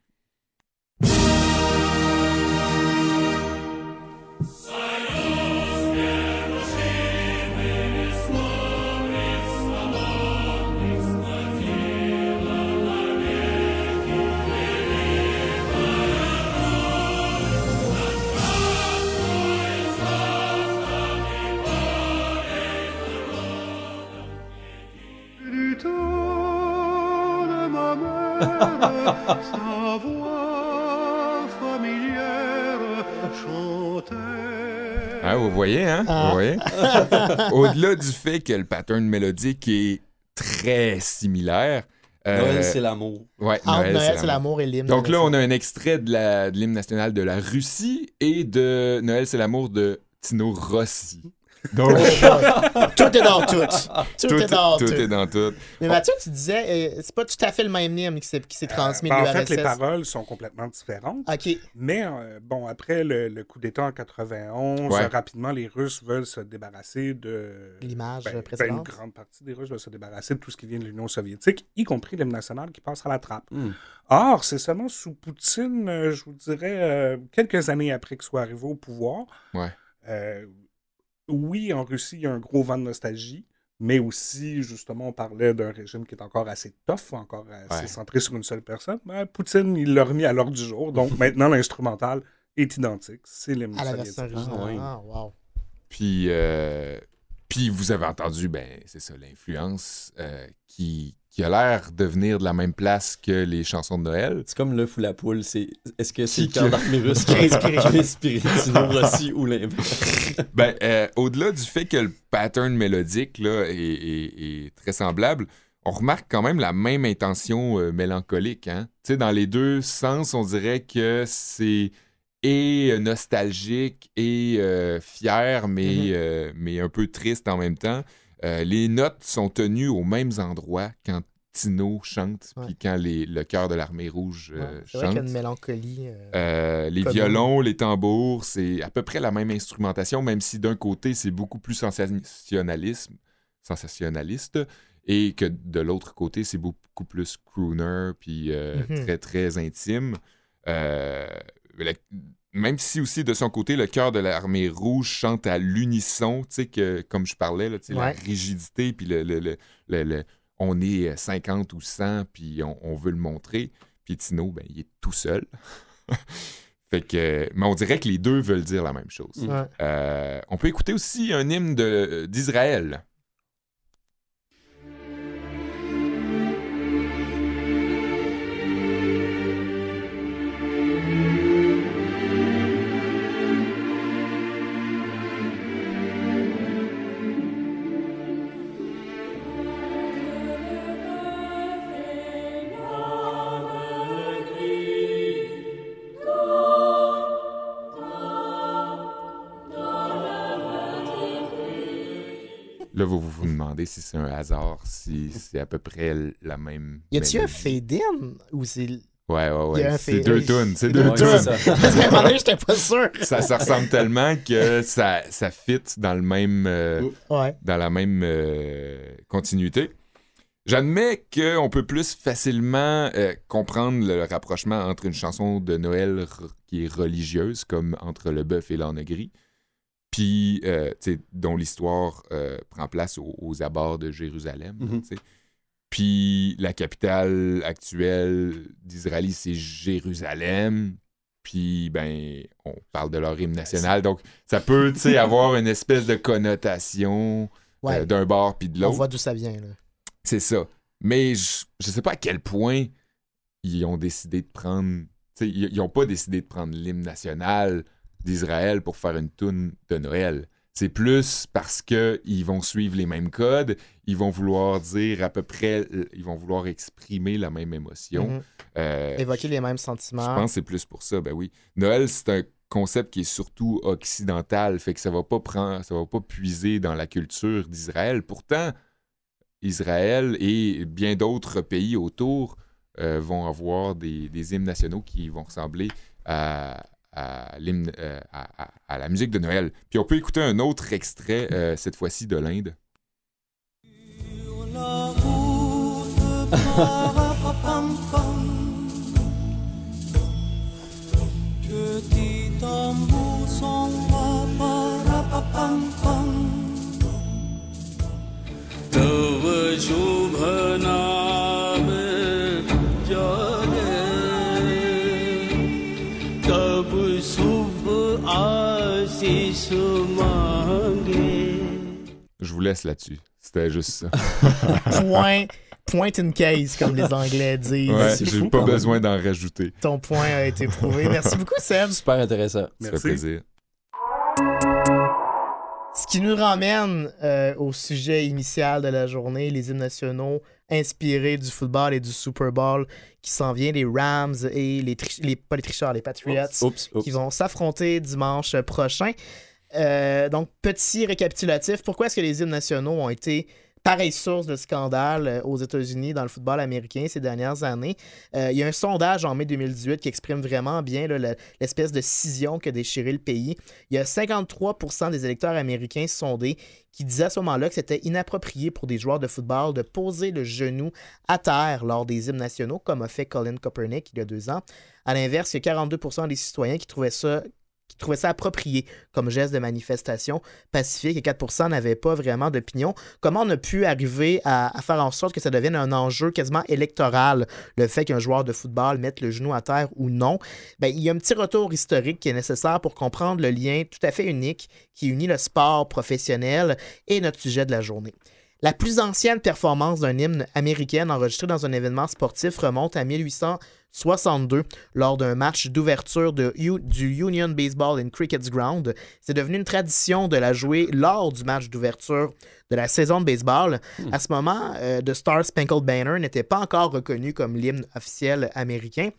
Sa voix familière chantait. Hein, vous voyez, hein? Ah. Vous voyez? Au-delà du fait que le pattern mélodique est très similaire. euh, Noël, c'est l'amour. ouais, Entre Noël, Noël, c'est l'amour. et l'hymne. Donc là, on a un extrait de la- de l'hymne national de la Russie et de Noël, c'est l'amour de Tino Rossi. Donc, tout est dans tout. Tout, tout, est dans tout tout. est dans tout. Mais Mathieu, tu disais, euh, c'est pas tout à fait le même hymne qui s'est, qui s'est transmis Ben, de en fait, les paroles sont complètement différentes. OK. Mais euh, bon, après le, le coup d'État en 91, Ouais. euh, rapidement, les Russes veulent se débarrasser de. L'image ben, ben, précédente. une grande partie des Russes veulent se débarrasser de tout ce qui vient de l'Union soviétique, y compris l'hymne national qui passe à la trappe. Hmm. Or, c'est seulement sous Poutine, euh, je vous dirais, euh, quelques années après qu'il soit arrivé au pouvoir. Ouais. euh, oui, en Russie, il y a un gros vent de nostalgie, mais aussi, justement, on parlait d'un régime qui est encore assez tough, encore assez Ouais. centré sur une seule personne. Ben, Poutine, il l'a remis à l'ordre du jour. Donc maintenant, l'instrumental est identique. C'est l'hymne À la version originale. Ah, oui. Ah, wow. Puis, euh, puis vous avez entendu, ben, c'est ça, l'influence euh, qui, qui a l'air de venir de la même place que les chansons de Noël. C'est comme l'œuf ou la poule. C'est... Est-ce que c'est Qui a inspiré. Rossi ou l'inverse? Ben, euh, au-delà du fait que le pattern mélodique là, est, est- est très semblable, on remarque quand même la même intention euh, mélancolique. Hein? Dans les deux sens, on dirait que c'est et euh, nostalgique et euh, fier, mais, Mhm. euh, mais un peu triste en même temps. Euh, les notes sont tenues aux mêmes endroits quand Tino chante, puis quand les- le chœur de l'armée rouge euh, Ouais, c'est vrai qu'il y a chante. une mélancolie. euh, les violons, les tambours, c'est à peu près la même instrumentation, même si d'un côté, c'est beaucoup plus sensationnalisme, sensationnaliste, et que de l'autre côté, c'est beaucoup plus crooner, puis euh, Mhm. très, très intime. Même si aussi, de son côté, le cœur de l'armée rouge chante à l'unisson, tu sais, que, comme je parlais, là, tu sais, la rigidité, puis le, le- le- on est 50 ou 100, puis on, on veut le montrer. Puis Tino, ben, il est tout seul. fait que, mais on dirait que les deux veulent dire la même chose. Ouais. Euh, on peut écouter aussi un hymne de- d'Israël. Là, vous vous, vous demandez si c'est un hasard, si c'est à peu près la même. Y a-tu un fade-in ou c'est. Ouais, ouais, ouais. C'est deux tunes. C'est c'est deux tunes. j'étais pas sûr. Ça, ça ressemble tellement que ça, ça fit dans le même. euh, Ouais. dans la même euh, continuité. J'admets qu'on peut plus facilement euh, comprendre le rapprochement entre une chanson de Noël qui est religieuse, comme entre le bœuf et l'âne gris, puis euh, dont l'histoire euh, prend place aux, aux abords de Jérusalem. Mhm. Puis la capitale actuelle d'Israël, c'est Jérusalem. Puis, ben, on parle de leur hymne national. Donc, ça peut, tu sais, avoir une espèce de connotation Ouais. euh, d'un bord puis de On l'autre. voit d'où ça vient. Là. C'est ça. Mais je, je sais pas à quel point ils ont décidé de prendre. tu sais, Ils n'ont pas décidé de prendre l'hymne national d'Israël pour faire une toune de Noël. C'est plus parce que ils vont suivre les mêmes codes, ils vont vouloir dire à peu près, ils vont vouloir exprimer la même émotion. Mhm. Euh, Évoquer les mêmes je sentiments. pense que c'est plus pour ça, ben oui. Noël, c'est un concept qui est surtout occidental, fait que ça va pas prendre, ça va pas puiser dans la culture d'Israël. Pourtant, Israël et bien d'autres pays autour euh, vont avoir des, des hymnes nationaux qui vont ressembler à, à l'hymne- euh, à- à- à la musique de Noël. Puis on peut écouter un autre extrait, euh, cette fois-ci de l'Inde. Je vous laisse là-dessus. C'était juste ça. Point, point in case, comme les Anglais disent. Ouais, j'ai pas besoin d'en rajouter. Ton point a été prouvé. Merci beaucoup, Seb. Super intéressant. Ça fait Merci. plaisir. Ce qui nous ramène euh, au sujet initial de la journée, les hymnes nationaux inspirés du football et du Super Bowl qui s'en vient, les Rams et les, pas les tricheurs, les Patriots qui vont s'affronter dimanche prochain. Euh, donc, petit récapitulatif. Pourquoi est-ce que les hymnes nationaux ont été pareille source de scandale euh, aux États-Unis dans le football américain ces dernières années? Euh, il y a un sondage en mai 2018 qui exprime vraiment bien l'espèce de scission qui a déchiré le pays. Il y a 53% des électeurs américains sondés qui disaient à ce moment-là que c'était inapproprié pour des joueurs de football de poser le genou à terre lors des hymnes nationaux, comme a fait Colin Kaepernick il y a deux ans. À l'inverse, il y a 42% des citoyens qui trouvaient ça qui trouvaient ça approprié comme geste de manifestation pacifique et 4% n'avaient pas vraiment d'opinion. Comment on a pu arriver à, faire en sorte que ça devienne un enjeu quasiment électoral, le fait qu'un joueur de football mette le genou à terre ou non? Ben, il y a un petit retour historique qui est nécessaire pour comprendre le lien tout à fait unique qui unit le sport professionnel et notre sujet de la journée. La plus ancienne performance d'un hymne américain enregistré dans un événement sportif remonte à 1862 lors d'un match d'ouverture du Union Baseball and Cricket's Ground. C'est devenu une tradition de la jouer lors du match d'ouverture de la saison de baseball. À ce moment, euh, The Star Spangled Banner n'était pas encore reconnu comme l'hymne officiel américain.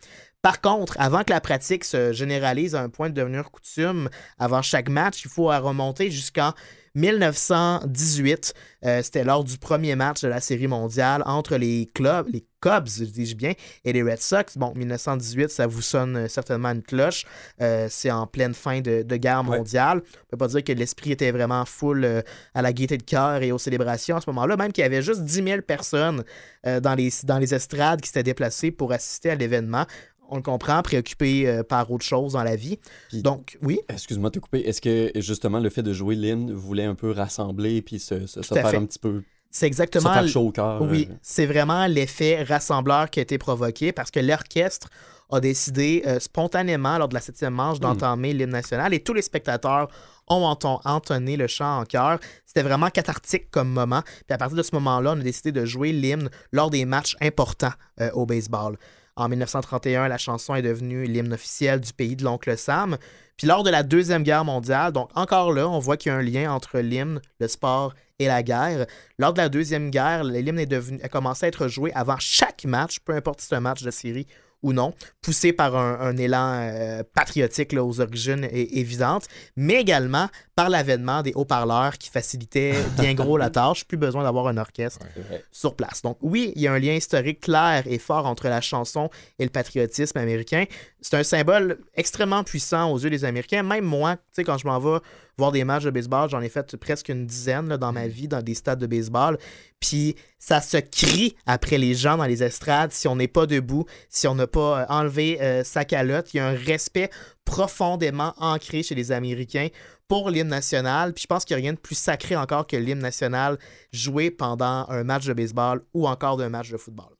Par contre, avant que la pratique se généralise à un point de devenir coutume, avant chaque match, il faut remonter jusqu'en 1918. Euh, C'était lors du premier match de la Série mondiale entre les clubs, les Cubs, dis-je bien, et les Red Sox. Bon, 1918, ça vous sonne euh, certainement une cloche. Euh, C'est en pleine fin de, de guerre Ouais. mondiale. On peut pas dire que l'esprit était vraiment full euh, à la gaieté de cœur et aux célébrations à ce moment-là, même qu'il y avait juste 10 000 personnes euh, dans, les, dans les estrades qui s'étaient déplacées pour assister à l'événement. On le comprend, préoccupés euh, par autre chose dans la vie. Puis- Donc, oui, Excuse-moi de te couper. Est-ce que justement le fait de jouer l'hymne voulait un peu rassembler puis se, se, faire fait. un petit peu c'est exactement faire chaud au cœur? Oui, euh, c'est vraiment l'effet rassembleur qui a été provoqué parce que l'orchestre a décidé euh, spontanément lors de la septième manche d'entamer l'hymne national et tous les spectateurs ont enton- entonné le chant en chœur. C'était vraiment cathartique comme moment. Puis à partir de ce moment-là, on a décidé de jouer l'hymne lors des matchs importants euh, au baseball. En 1931, la chanson est devenue l'hymne officiel du pays de l'oncle Sam. Puis lors de la Deuxième Guerre mondiale, donc encore là, on voit qu'il y a un lien entre l'hymne, le sport et la guerre. Lors de la Deuxième Guerre, l'hymne est devenu, a commencé à être joué avant chaque match, peu importe si c'est un match de série ou non, poussé par un, un élan euh, patriotique là, aux origines évidentes, mais également par l'avènement des haut-parleurs qui facilitaient bien gros la tâche. Plus besoin d'avoir un orchestre sur place. Donc oui, il y a un lien historique clair et fort entre la chanson et le patriotisme américain. C'est un symbole extrêmement puissant aux yeux des Américains. Même moi, tu sais, quand je m'en vais voir des matchs de baseball, j'en ai fait presque une dizaine là, dans ma vie, dans des stades de baseball. Puis ça se crie après les gens dans les estrades si on n'est pas debout, si on n'a pas euh, enlevé euh, sa calotte. Il y a un respect profondément ancré chez les Américains pour l'hymne national. Puis je pense qu'il n'y a rien de plus sacré encore que l'hymne national joué pendant un match de baseball ou encore d'un match de football.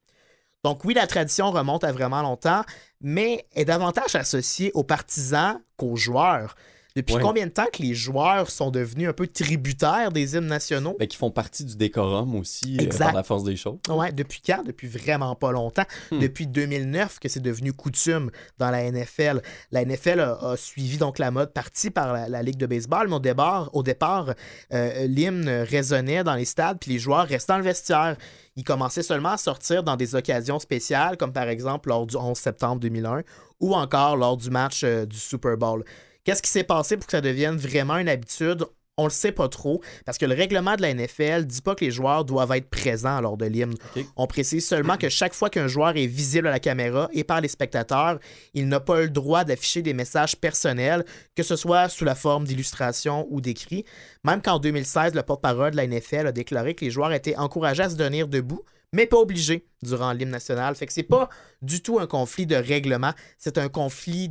Donc oui, la tradition remonte à vraiment longtemps, mais est davantage associée aux partisans qu'aux joueurs. Depuis Ouais. combien de temps que les joueurs sont devenus un peu tributaires des hymnes nationaux? Ben, qui font partie du décorum aussi euh, par la force des choses. Ouais, depuis quand? Depuis vraiment pas longtemps. Hmm. Depuis 2009 que c'est devenu coutume dans la NFL. La NFL a, a suivi donc la mode partie par la, la Ligue de baseball, mais au départ, au départ euh, l'hymne résonnait dans les stades, puis les joueurs restaient dans le vestiaire. Ils commençaient seulement à sortir dans des occasions spéciales, comme par exemple lors du 11 septembre 2001 ou encore lors du match euh, du Super Bowl. Qu'est-ce qui s'est passé pour que ça devienne vraiment une habitude? On le sait pas trop, parce que le règlement de la NFL dit pas que les joueurs doivent être présents lors de l'hymne. On précise seulement que chaque fois qu'un joueur est visible à la caméra et par les spectateurs, il n'a pas le droit d'afficher des messages personnels, que ce soit sous la forme d'illustrations ou d'écrits. Même qu'en 2016, le porte-parole de la NFL a déclaré que les joueurs étaient encouragés à se tenir debout, mais pas obligés durant l'hymne national. Fait que c'est pas du tout un conflit de règlement, c'est un conflit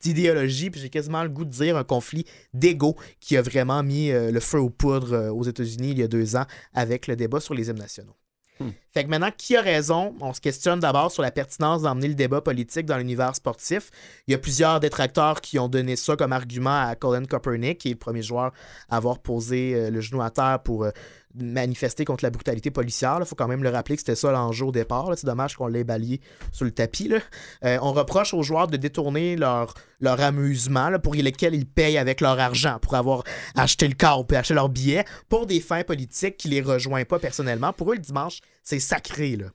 d'idéologie, puis j'ai quasiment le goût de dire un conflit d'ego qui a vraiment mis euh, le feu aux poudres euh, aux États-Unis il y a deux ans avec le débat sur les hymnes nationaux. Fait que maintenant, qui a raison? On se questionne d'abord sur la pertinence d'emmener le débat politique dans l'univers sportif. Il y a plusieurs détracteurs qui ont donné ça comme argument à Colin Kaepernick, qui est le premier joueur à avoir posé euh, le genou à terre pour euh, manifester contre la brutalité policière. Il faut quand même le rappeler que c'était ça l'enjeu au départ. C'est dommage qu'on l'ait balayé sur le tapis. Euh, on reproche aux joueurs de détourner leur, leur amusement pour lesquels ils payent avec leur argent, pour avoir acheté le corps, puis acheté leur billet, pour des fins politiques qui les rejoignent pas personnellement. Pour eux, le dimanche, c'est sacré. Là.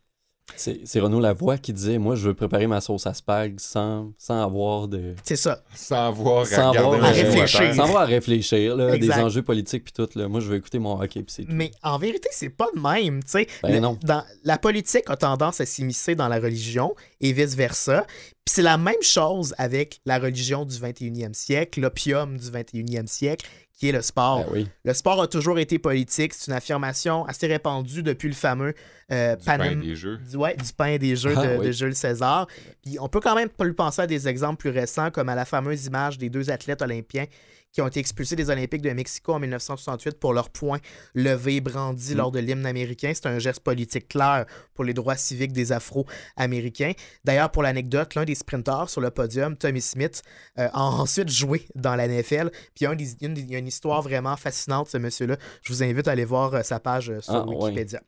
C'est c'est Renaud Lavoie qui disait Moi, je veux préparer ma sauce à spag sans, sans avoir de. C'est ça. Sans avoir Sans à avoir à réfléchir. Sans avoir à réfléchir, là, des enjeux politiques puis tout. Là. Moi, je veux écouter mon hockey puis c'est tout. Mais en vérité, c'est pas de même. tu sais. Ben Le- non. Dans, la politique a tendance à s'immiscer dans la religion et vice-versa. Puis c'est la même chose avec la religion du 21e siècle, l'opium du 21e siècle, qui est le sport. Ben oui. Le sport a toujours été politique. C'est une affirmation assez répandue depuis le fameux euh, Du pain des jeux. du, ouais, du pain des jeux Ah, de, oui. de Jules César. Puis on peut quand même pas lui penser à des exemples plus récents, comme à la fameuse image des deux athlètes olympiens qui ont été expulsés des Olympiques de Mexico en 1968 pour leur poing levé, brandi Mm. lors de l'hymne américain. C'est un geste politique clair pour les droits civiques des Afro-Américains. D'ailleurs, pour l'anecdote, l'un des sprinteurs sur le podium, Tommy Smith, euh, a ensuite joué dans la NFL. Puis il y a, une, histoire vraiment fascinante, ce monsieur-là. Je vous invite à aller voir euh, sa page euh, sur Ah. Wikipédia.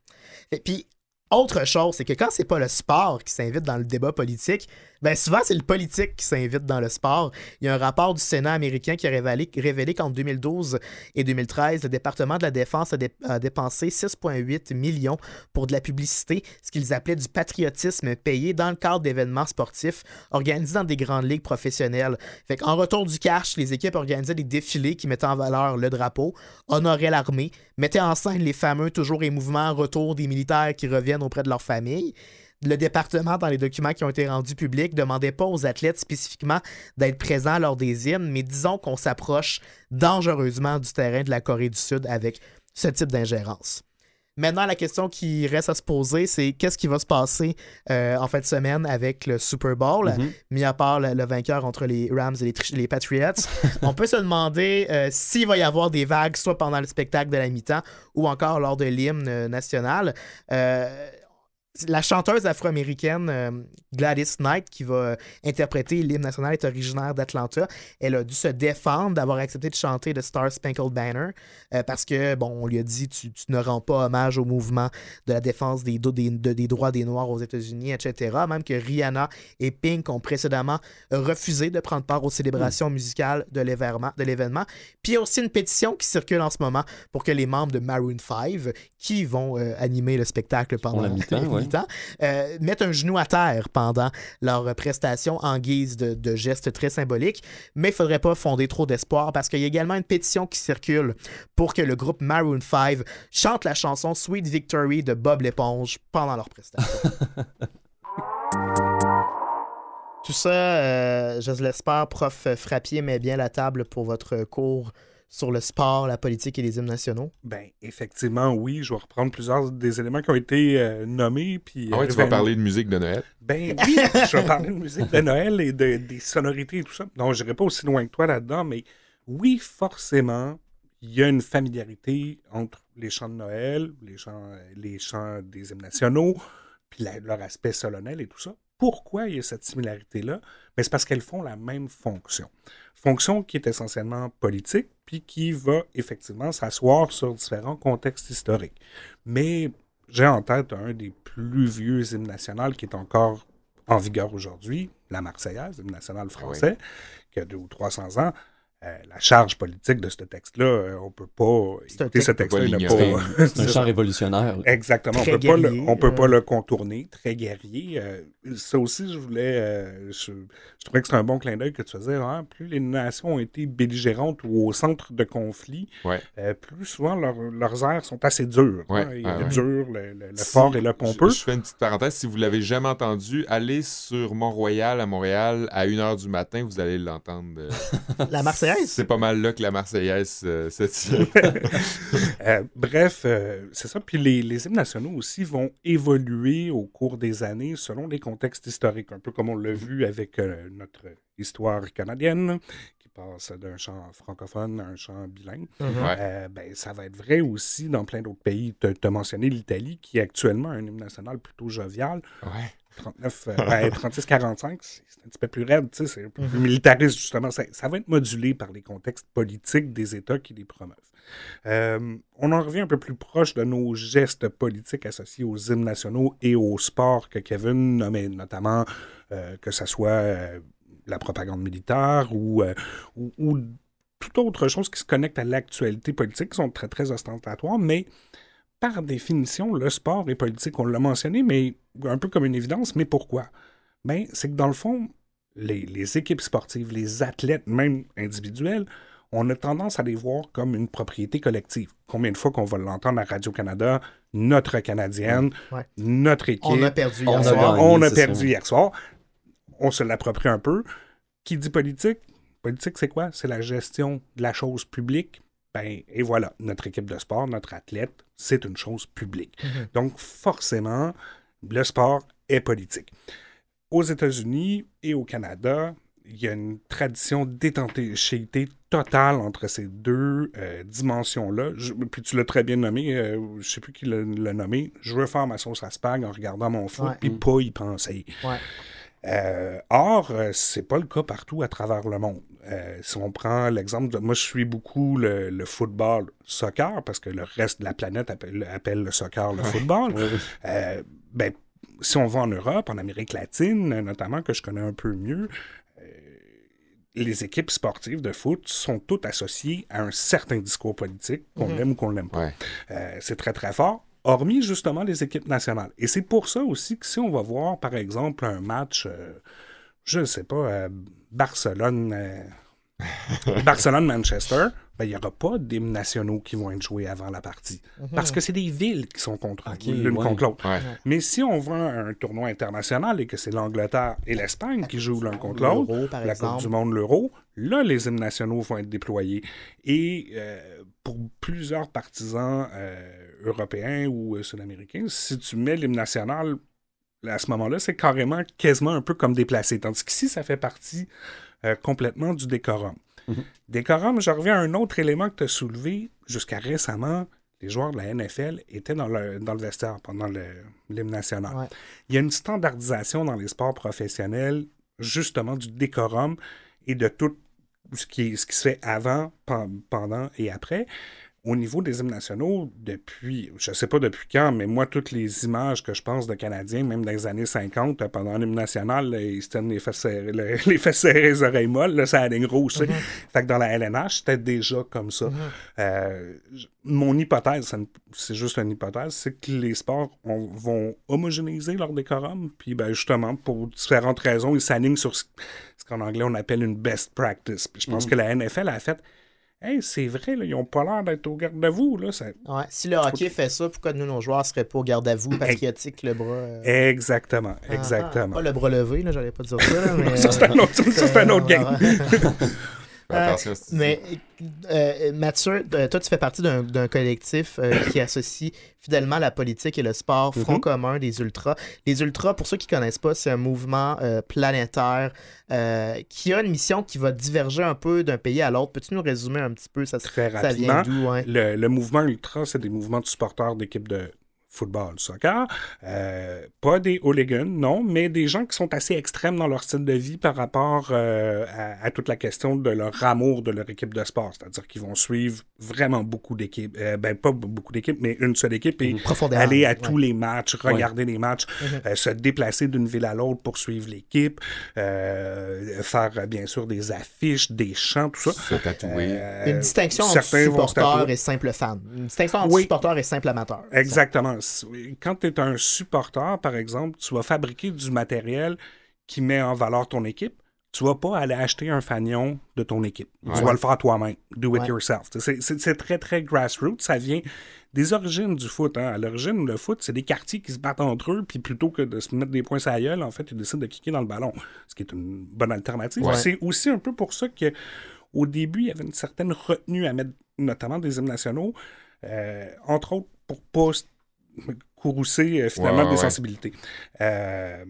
Et puis, autre chose, c'est que quand c'est pas le sport qui s'invite dans le débat politique, ben souvent c'est le politique qui s'invite dans le sport. Il y a un rapport du Sénat américain qui a révélé, révélé qu'en 2012 et 2013, le département de la Défense a, dé- a dépensé 6,8 millions pour de la publicité, ce qu'ils appelaient du patriotisme payé dans le cadre d'événements sportifs organisés dans des grandes ligues professionnelles. Fait qu'en retour du cash, les équipes organisaient des défilés qui mettaient en valeur le drapeau, honoraient l'armée, mettaient en scène les fameux toujours et mouvements retour des militaires qui reviennent auprès de leur famille. Le département, dans les documents qui ont été rendus publics, demandait pas aux athlètes spécifiquement d'être présents lors des hymnes, mais disons qu'on s'approche dangereusement du terrain de la Corée du Sud avec ce type d'ingérence. Maintenant, la question qui reste à se poser, c'est qu'est-ce qui va se passer euh, en fin de semaine avec le Super Bowl, Mhm. mis à part le, le vainqueur entre les Rams et les, les Patriots. On peut se demander euh, s'il va y avoir des vagues, soit pendant le spectacle de la mi-temps ou encore lors de l'hymne euh, national. Euh, la chanteuse afro-américaine euh, Gladys Knight, qui va interpréter l'hymne national, est originaire d'Atlanta. Elle a dû se défendre d'avoir accepté de chanter The Star Spangled Banner euh, parce que, bon, on lui a dit tu, tu ne rends pas hommage au mouvement de la défense des, droits des Noirs aux États-Unis, etc. Même que Rihanna et Pink ont précédemment refusé de prendre part aux célébrations musicales de l'événement. Puis il y a aussi une pétition qui circule en ce moment pour que les membres de Maroon 5, qui vont euh, animer le spectacle pendant la mi-temps, euh, mettent un genou à terre pendant leur prestation en guise de, de geste très symbolique. Mais il ne faudrait pas fonder trop d'espoir parce qu'il y a également une pétition qui circule pour que le groupe Maroon 5 chante la chanson Sweet Victory de Bob l'éponge pendant leur prestation. Tout ça, euh, je l'espère, prof Frappier met bien la table pour votre cours sur le sport, la politique et les hymnes nationaux? Ben, effectivement, oui. Je vais reprendre plusieurs des éléments qui ont été euh, nommés. Puis, Ah ouais, euh, tu vas parler de musique de Noël. Ben oui, je vais parler de musique de Noël et de, des sonorités et tout ça. Non, je n'irai pas aussi loin que toi là-dedans, mais oui, forcément, il y a une familiarité entre les chants de Noël, les chants, les chants des hymnes nationaux, puis la- leur aspect solennel et tout ça. Pourquoi il y a cette similarité-là? Ben, c'est parce qu'elles font la même fonction. Fonction qui est essentiellement politique, puis qui va effectivement s'asseoir sur différents contextes historiques. Mais j'ai en tête un des plus vieux hymnes nationaux qui est encore en vigueur aujourd'hui, la Marseillaise, hymne national français, qui a deux ou 300 ans. Euh, la charge politique de ce texte-là, euh, on peut pas C'est écouter ce texte-là. peut ne l'ignorer. pas- C'est un chant révolutionnaire. Exactement. Très on peut pas le, guerrier, on peut pas euh. le contourner. Très guerrier. Euh, ça aussi, je voulais. euh, je, je trouvais que c'était un bon clin d'œil que tu faisais. hein. Plus les nations ont été belligérantes ou au centre de conflit, Ouais. euh, plus souvent leur- leurs airs sont assez durs. Ouais, hein. Le ouais. dur, le, le- le Si- fort et le pompeux. Je, je fais une petite parenthèse. Si vous l'avez jamais entendu, allez sur Mont-Royal à Montréal à 1h du matin, vous allez l'entendre. euh, La Marseillaise? C'est pas mal là que la Marseillaise euh, se tient. Euh, bref, euh, c'est ça. Puis les, les hymnes nationaux aussi vont évoluer au cours des années selon les contextes historiques, un peu comme on l'a vu avec euh, notre histoire canadienne, qui passe d'un chant francophone à un chant bilingue. Mhm. Euh, ben, ça va être vrai aussi dans plein d'autres pays. Tu as mentionné l'Italie, qui est actuellement un hymne national plutôt jovial. Ouais. 39, euh, ben, 36-45, c'est un petit peu plus raide, tu sais, c'est un peu plus militariste, justement. Ça, ça va être modulé par les contextes politiques des États qui les promeuvent. Euh, on en revient un peu plus proche de nos gestes politiques associés aux hymnes nationaux et au sport que Kevin nommait, notamment euh, que ce soit la propagande militaire ou, ou, ou toute autre chose qui se connecte à l'actualité politique, qui sont très, très ostentatoires, mais par définition, le sport est politique. On l'a mentionné, mais un peu comme une évidence. Mais pourquoi? Ben, c'est que dans le fond, les, les équipes sportives, les athlètes, même individuels, on a tendance à les voir comme une propriété collective. Combien de fois qu'on va l'entendre à Radio-Canada, notre Canadienne, Ouais. notre équipe, On a perdu On hier a soir. gagné, on a c'est perdu ça. hier soir. On se l'approprie un peu. Qui dit politique? Politique, c'est quoi? C'est la gestion de la chose publique. Ben, et voilà, notre équipe de sport, notre athlète, c'est une chose publique. Mhm. Donc, forcément, le sport est politique. Aux États-Unis et au Canada, il y a une tradition d'étanchéité totale entre ces deux euh, dimensions-là. Puis tu l'as très bien nommé, euh, je ne sais plus qui l'a nommé. Je veux faire ma sauce à spag en regardant mon foot, puis pas y penser. Ouais. Euh, or, euh, c'est pas le cas partout à travers le monde. Euh, si on prend l'exemple de. Moi, je suis beaucoup le, le football soccer parce que le reste de la planète appelle, appelle le soccer le football. Euh, ben, si on va en Europe, en Amérique latine, notamment, que je connais un peu mieux, les équipes sportives de foot sont toutes associées à un certain discours politique, qu'on Mhm. l'aime ou qu'on l'aime pas. C'est très, très fort, hormis justement les équipes nationales. Et c'est pour ça aussi que si on va voir, par exemple, un match, euh, je ne sais pas, euh, Barcelone. euh, Barcelone-Manchester, il n'y aura pas d'hymnes nationaux qui vont être joués avant la partie. Parce que c'est des villes qui sont contre l'une ouais. contre l'autre. Ouais. Mais si on va à un tournoi international et que c'est l'Angleterre et l'Espagne qui jouent l'un contre l'autre, la Coupe du Monde, l'Euro, là, les hymnes nationaux vont être déployés. Et euh, pour plusieurs partisans euh, européens ou euh, sud-américains, si tu mets l'hymne national à ce moment-là, c'est carrément quasiment un peu comme déplacé. Tandis qu'ici, ça fait partie euh, complètement du décorum. Mhm. Décorum, je reviens à un autre élément que tu as soulevé. Jusqu'à récemment, les joueurs de la NFL étaient dans le, dans le vestiaire pendant l'hymne national. Ouais. Il y a une standardisation dans les sports professionnels, justement, du décorum et de tout ce qui, ce qui se fait avant, pen- pendant et après. Au niveau des hymnes nationaux, depuis, je ne sais pas depuis quand, mais moi, toutes les images que je pense de Canadiens, même dans les années 50, euh, pendant l'hymne national, là, ils se tiennent les fesses serrées, le- les fesses serrées, les oreilles molles, là, la ligne rouge. tu sais. Fait que dans la LNH, c'était déjà comme ça. Euh, j- mon hypothèse, ça c'est juste une hypothèse, c'est que les sports on- vont homogénéiser leur décorum, puis ben, justement, pour différentes raisons, ils s'alignent sur ce, ce qu'en anglais on appelle une best practice. Puis je pense que la NFL a fait Hey, c'est vrai, là, ils n'ont pas l'air d'être au garde à vous. Là, ça- Ouais. Si le hockey fait ça, pourquoi nous, nos joueurs seraient pas au garde à vous, patriotique, le bras. euh, Exactement, ah, exactement. Pas le bras levé, là, j'allais pas dire ça. là, mais, Ça, c'est un autre, ça, c'est un autre game. Fais attention, Mais euh, Mathieu, euh, toi, tu fais partie d'un collectif euh, qui associe fidèlement la politique et le sport, Front Mhm. commun des Ultras. Les Ultras, pour ceux qui ne connaissent pas, c'est un mouvement euh, planétaire euh, qui a une mission qui va diverger un peu d'un pays à l'autre. Peux-tu nous résumer un petit peu? Ça, Très ça vient rapidement. d'où? hein? Le, le mouvement ultra, c'est des mouvements de supporters d'équipes de football, soccer. Euh, pas des hooligans, non, mais des gens qui sont assez extrêmes dans leur style de vie par rapport euh, à, à toute la question de leur amour de leur équipe de sport. C'est-à-dire qu'ils vont suivre vraiment beaucoup d'équipes. Euh, ben, pas beaucoup d'équipes, mais une seule équipe et aller à ouais. tous les matchs, regarder les matchs, euh, se déplacer d'une ville à l'autre pour suivre l'équipe, euh, faire bien sûr des affiches, des chants, tout ça. Se tatouer. Euh, Une distinction entre supporter et simple fan. Une distinction entre Oui. supporter et simple amateur. Exactement. Quand tu es un supporter, par exemple, tu vas fabriquer du matériel qui met en valeur ton équipe. Tu vas pas aller acheter un fanion de ton équipe. Ouais. Tu vas le faire toi-même. Do it Ouais. yourself. C'est- très, très grassroots. Ça vient des origines du foot. hein. À l'origine, le foot, c'est des quartiers qui se battent entre eux, puis plutôt que de se mettre des points à gueule, en fait, ils décident de kicker dans le ballon, ce qui est une bonne alternative. Ouais. C'est aussi un peu pour ça que au début, il y avait une certaine retenue à mettre notamment des hymnes nationaux, euh, entre autres pour pas courroucer euh, finalement Ouais, ouais, des sensibilités. Euh,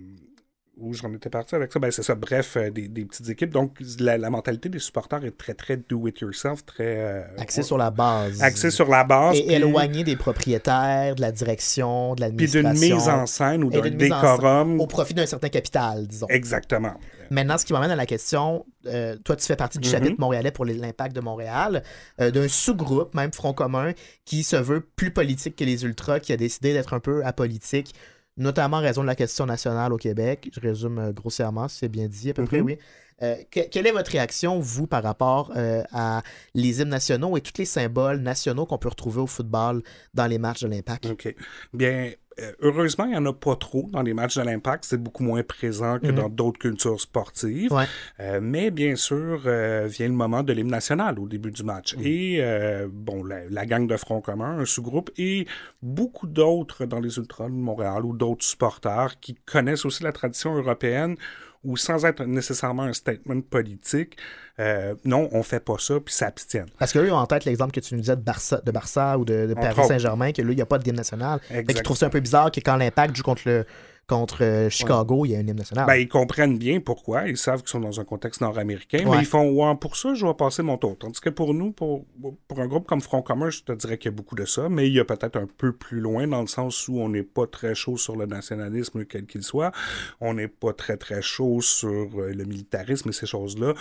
où j'en étais parti avec ça, ben c'est ça, bref, euh, des, des petites équipes. Donc, la, la mentalité des supporters est très, très do-it-yourself, très... euh, Axé sur la base. axé sur la base. Et puis- éloigné des propriétaires, de la direction, de Puis d'une l'administration. mise en scène ou d'un décorum. Au profit d'un certain capital, disons. Exactement. Maintenant, ce qui m'amène à la question, euh, toi, tu fais partie du Mhm. chapitre montréalais pour l'impact de Montréal, euh, d'un sous-groupe, même Front commun, qui se veut plus politique que les Ultras, qui a décidé d'être un peu apolitique. Notamment en raison de la question nationale au Québec. Je résume euh, grossièrement, si c'est bien dit, à peu près, Mhm. oui. Euh, que- quelle est votre réaction, vous, par rapport euh, à les hymnes nationaux et tous les symboles nationaux qu'on peut retrouver au football dans les matchs de l'Impact? OK. Bien, euh, heureusement, il n'y en a pas trop dans les matchs de l'Impact. C'est beaucoup moins présent que Mhm. dans d'autres cultures sportives. Ouais. Euh, mais bien sûr, euh, vient le moment de l'hymne national au début du match. Et, euh, bon, la, la gang de Front commun, un sous-groupe, et beaucoup d'autres dans les Ultras de Montréal ou d'autres supporters qui connaissent aussi la tradition européenne ou sans être nécessairement un statement politique, euh, non, on fait pas ça, puis s'abstiennent. Parce qu'eux ont en tête l'exemple que tu nous disais de Barça, de Barça ou de, Paris. Saint-Germain, que là, il n'y a pas de hymne national. Fait qu'ils Exact. trouvent ça un peu bizarre que quand l'Impact joue contre, le, contre euh, Chicago, il y a un hymne national. Ben, ils comprennent bien pourquoi. Ils savent qu'ils sont dans un contexte nord-américain, Ouais. mais ils font ouais, pour ça, je vais passer mon tour. Tandis que pour nous, pour, pour un groupe comme Front commun, je te dirais qu'il y a beaucoup de ça, mais il y a peut-être un peu plus loin dans le sens où on n'est pas très chaud sur le nationalisme, quel qu'il soit. On n'est pas très, très chaud sur euh, le militarisme et ces choses-là.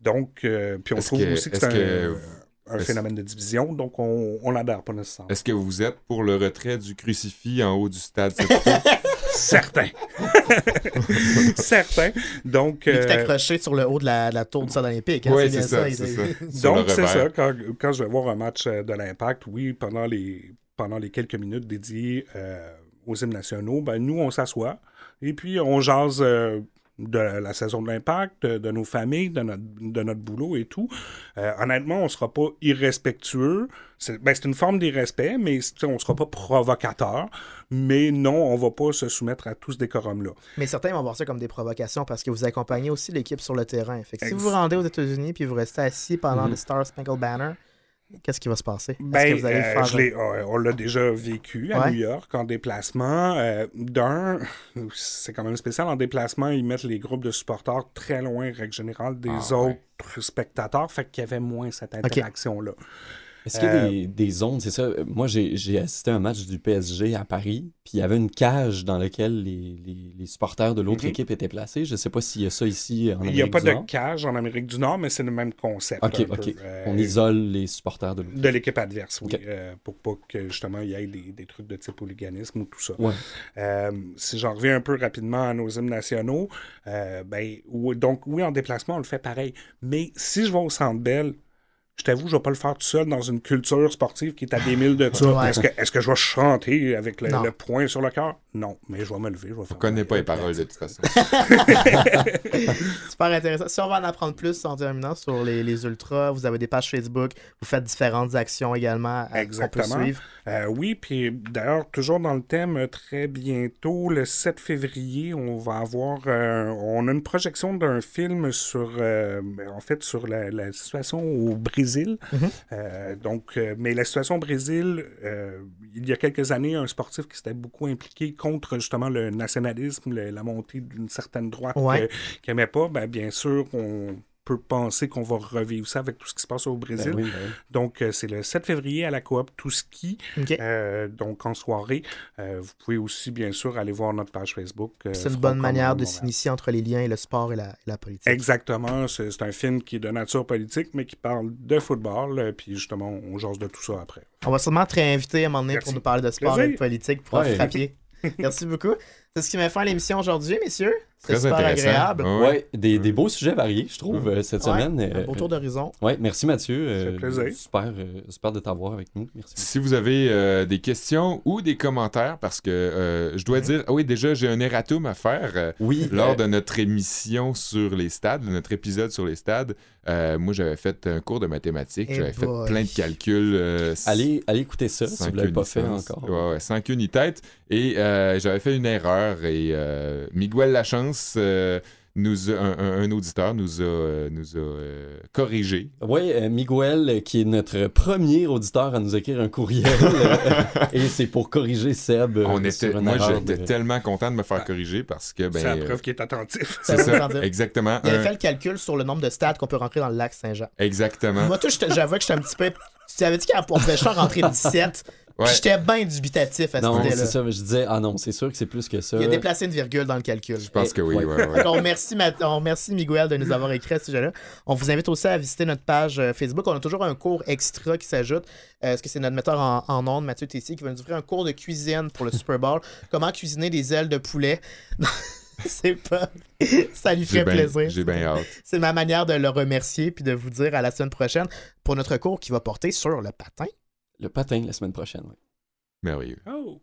Donc, euh, puis on trouve que- aussi que c'est un, phénomène de division, donc on on n'adhère pas nécessairement. Est-ce que vous êtes pour le retrait du crucifix en haut du stade? Certain. Certain. Donc, Il est euh, accroché sur le haut de la, de la tour du stade olympique. hein, c'est ça, ça. Sur Donc, c'est ça. Quand, quand je vais voir un match euh, de l'Impact, oui, pendant les, pendant les quelques minutes dédiées euh, aux hymnes nationaux, ben, nous, on s'assoit et puis on jase euh, de la saison de l'Impact, de, de nos familles, de notre, de notre boulot et tout. Euh, honnêtement, on ne sera pas irrespectueux. C'est ben, c'est une forme d'irrespect, mais on ne sera pas provocateur. Mais non, on ne va pas se soumettre à tout ce décorum-là. Mais certains vont voir ça comme des provocations parce que vous accompagnez aussi l'équipe sur le terrain. Fait que si vous vous rendez aux États-Unis puis vous restez assis pendant Mhm. le Star Spangled Banner, qu'est-ce qui va se passer? Ben, que vous allez euh, faire euh, on l'a déjà vécu à Ouais. New York en déplacement. Euh, D'un, c'est quand même spécial. En déplacement, ils mettent les groupes de supporters très loin, règle générale, des Ah, ouais. autres spectateurs. Fait qu'il y avait moins cette interaction-là. Est-ce qu'il y a Euh, des, des zones, c'est ça? Moi, j'ai assisté à un match du PSG à Paris, puis il y avait une cage dans laquelle les, les- les supporters de l'autre Mhm. équipe étaient placés. Je sais pas s'il y a ça ici en Il Amérique n'y a pas du de Nord. cage en Amérique du Nord, mais c'est le même concept. Ok, ok. Euh, On isole les supporters de l'autre. de l'équipe adverse, oui, euh, pour pas que justement il y ait des, des trucs de type hooliganisme ou tout ça. Ouais. Euh, si j'en reviens un peu rapidement à nos hymnes nationaux, euh, ben, donc oui, en déplacement, on le fait pareil. Mais si je vais au Centre Bell, je t'avoue, je vais pas le faire tout seul dans une culture sportive qui est à des milles de ça. Ouais. Est-ce que, est-ce que je vais chanter avec le, le poing sur le cœur? Non, mais je vais me lever, je vais On faire... connaît ma- pas les paroles de toute façon. Super intéressant. Si on va en apprendre plus en terminant sur les, les ultras, vous avez des pages Facebook, vous faites différentes actions également à- qu'on peut Exactement. suivre. Euh, oui, puis d'ailleurs, toujours dans le thème, euh, très bientôt, le 7 février, on va avoir, euh, on a une projection d'un film sur, euh, en fait, sur la, la situation au Brésil. Mhm. Euh, donc, euh, mais la situation au Brésil, euh, il y a quelques années, un sportif qui s'était beaucoup impliqué contre justement le nationalisme, le- la montée d'une certaine droite Ouais. qu'il n'aimait pas, ben, bien sûr, on peut penser qu'on va revivre ça avec tout ce qui se passe au Brésil. Ben oui, ben oui. Donc, euh, c'est le 7 février à la coop Touski. OK. Euh, donc, en soirée, euh, vous pouvez aussi, bien sûr, aller voir notre page Facebook. euh, C'est une bonne manière de s'initier entre les liens et le sport et la, et la politique. Exactement. C'est un film qui est de nature politique, mais qui parle de football. euh, puis, justement, on jase de tout ça après. On va sûrement te réinviter à un moment donné pour nous parler de sport et de politique pour Ouais. frapper. Merci beaucoup. C'est ce qui m'a fait l'émission aujourd'hui, messieurs. C'est Très super intéressant. agréable. Ouais. Ouais, des, des beaux sujets variés, je trouve, euh, cette Ouais, semaine. un Euh, beau tour d'horizon. Ouais, merci Mathieu. Ça fait euh, plaisir. super, euh, super de t'avoir avec nous. Merci. Si vous avez euh, des questions ou des commentaires, parce que euh, je dois dire, ah oui, déjà, j'ai un erratum à faire. euh, Oui, lors euh, de notre émission sur les stades, de notre épisode sur les stades, euh, moi, j'avais fait un cours de mathématiques. Eh J'avais fait plein de calculs. euh, allez, allez écouter ça si vous ne l'avez pas fait encore. Ouais, sans queue ni tête. Et euh, j'avais fait une erreur. Et euh, Miguel Lachance, euh, nous a- un, auditeur, nous a, euh, nous a euh, corrigé. Oui, euh, Miguel, qui est notre premier auditeur à nous écrire un courriel, et c'est pour corriger Seb. On était, moi, j'étais de- tellement content de me faire corriger parce que, ben, c'est la euh, preuve qu'il est attentif. c'est Ça exactement. Il avait un- fait le calcul sur le nombre de stades qu'on peut rentrer dans le lac Saint-Jean. exactement. Moi, tout, j'avoue que j'étais un petit peu Tu avais dit qu'on pouvait juste en rentrer 17. Ouais. Puis j'étais bien dubitatif à cette Non, c'est idée-là. ça, mais je disais, ah non, c'est sûr que c'est plus que ça. Il a déplacé une virgule dans le calcul. Je pense que oui, Ouais. ouais, ouais. on, remercie Ma- on remercie Miguel de nous avoir écrit à ce sujet-là. On vous invite aussi à visiter notre page euh, Facebook. On a toujours un cours extra qui s'ajoute. Euh, Est-ce que c'est notre metteur en, en ondes, Mathieu Tessier, qui va nous offrir un cours de cuisine pour le Super Bowl? Comment cuisiner des ailes de poulet? c'est pas. Ça lui ferait plaisir. j'ai bien hâte. C'est ma manière de le remercier puis de vous dire à la semaine prochaine pour notre cours qui va porter sur le patin. Le patin la semaine prochaine, oui. Merveilleux. Oh!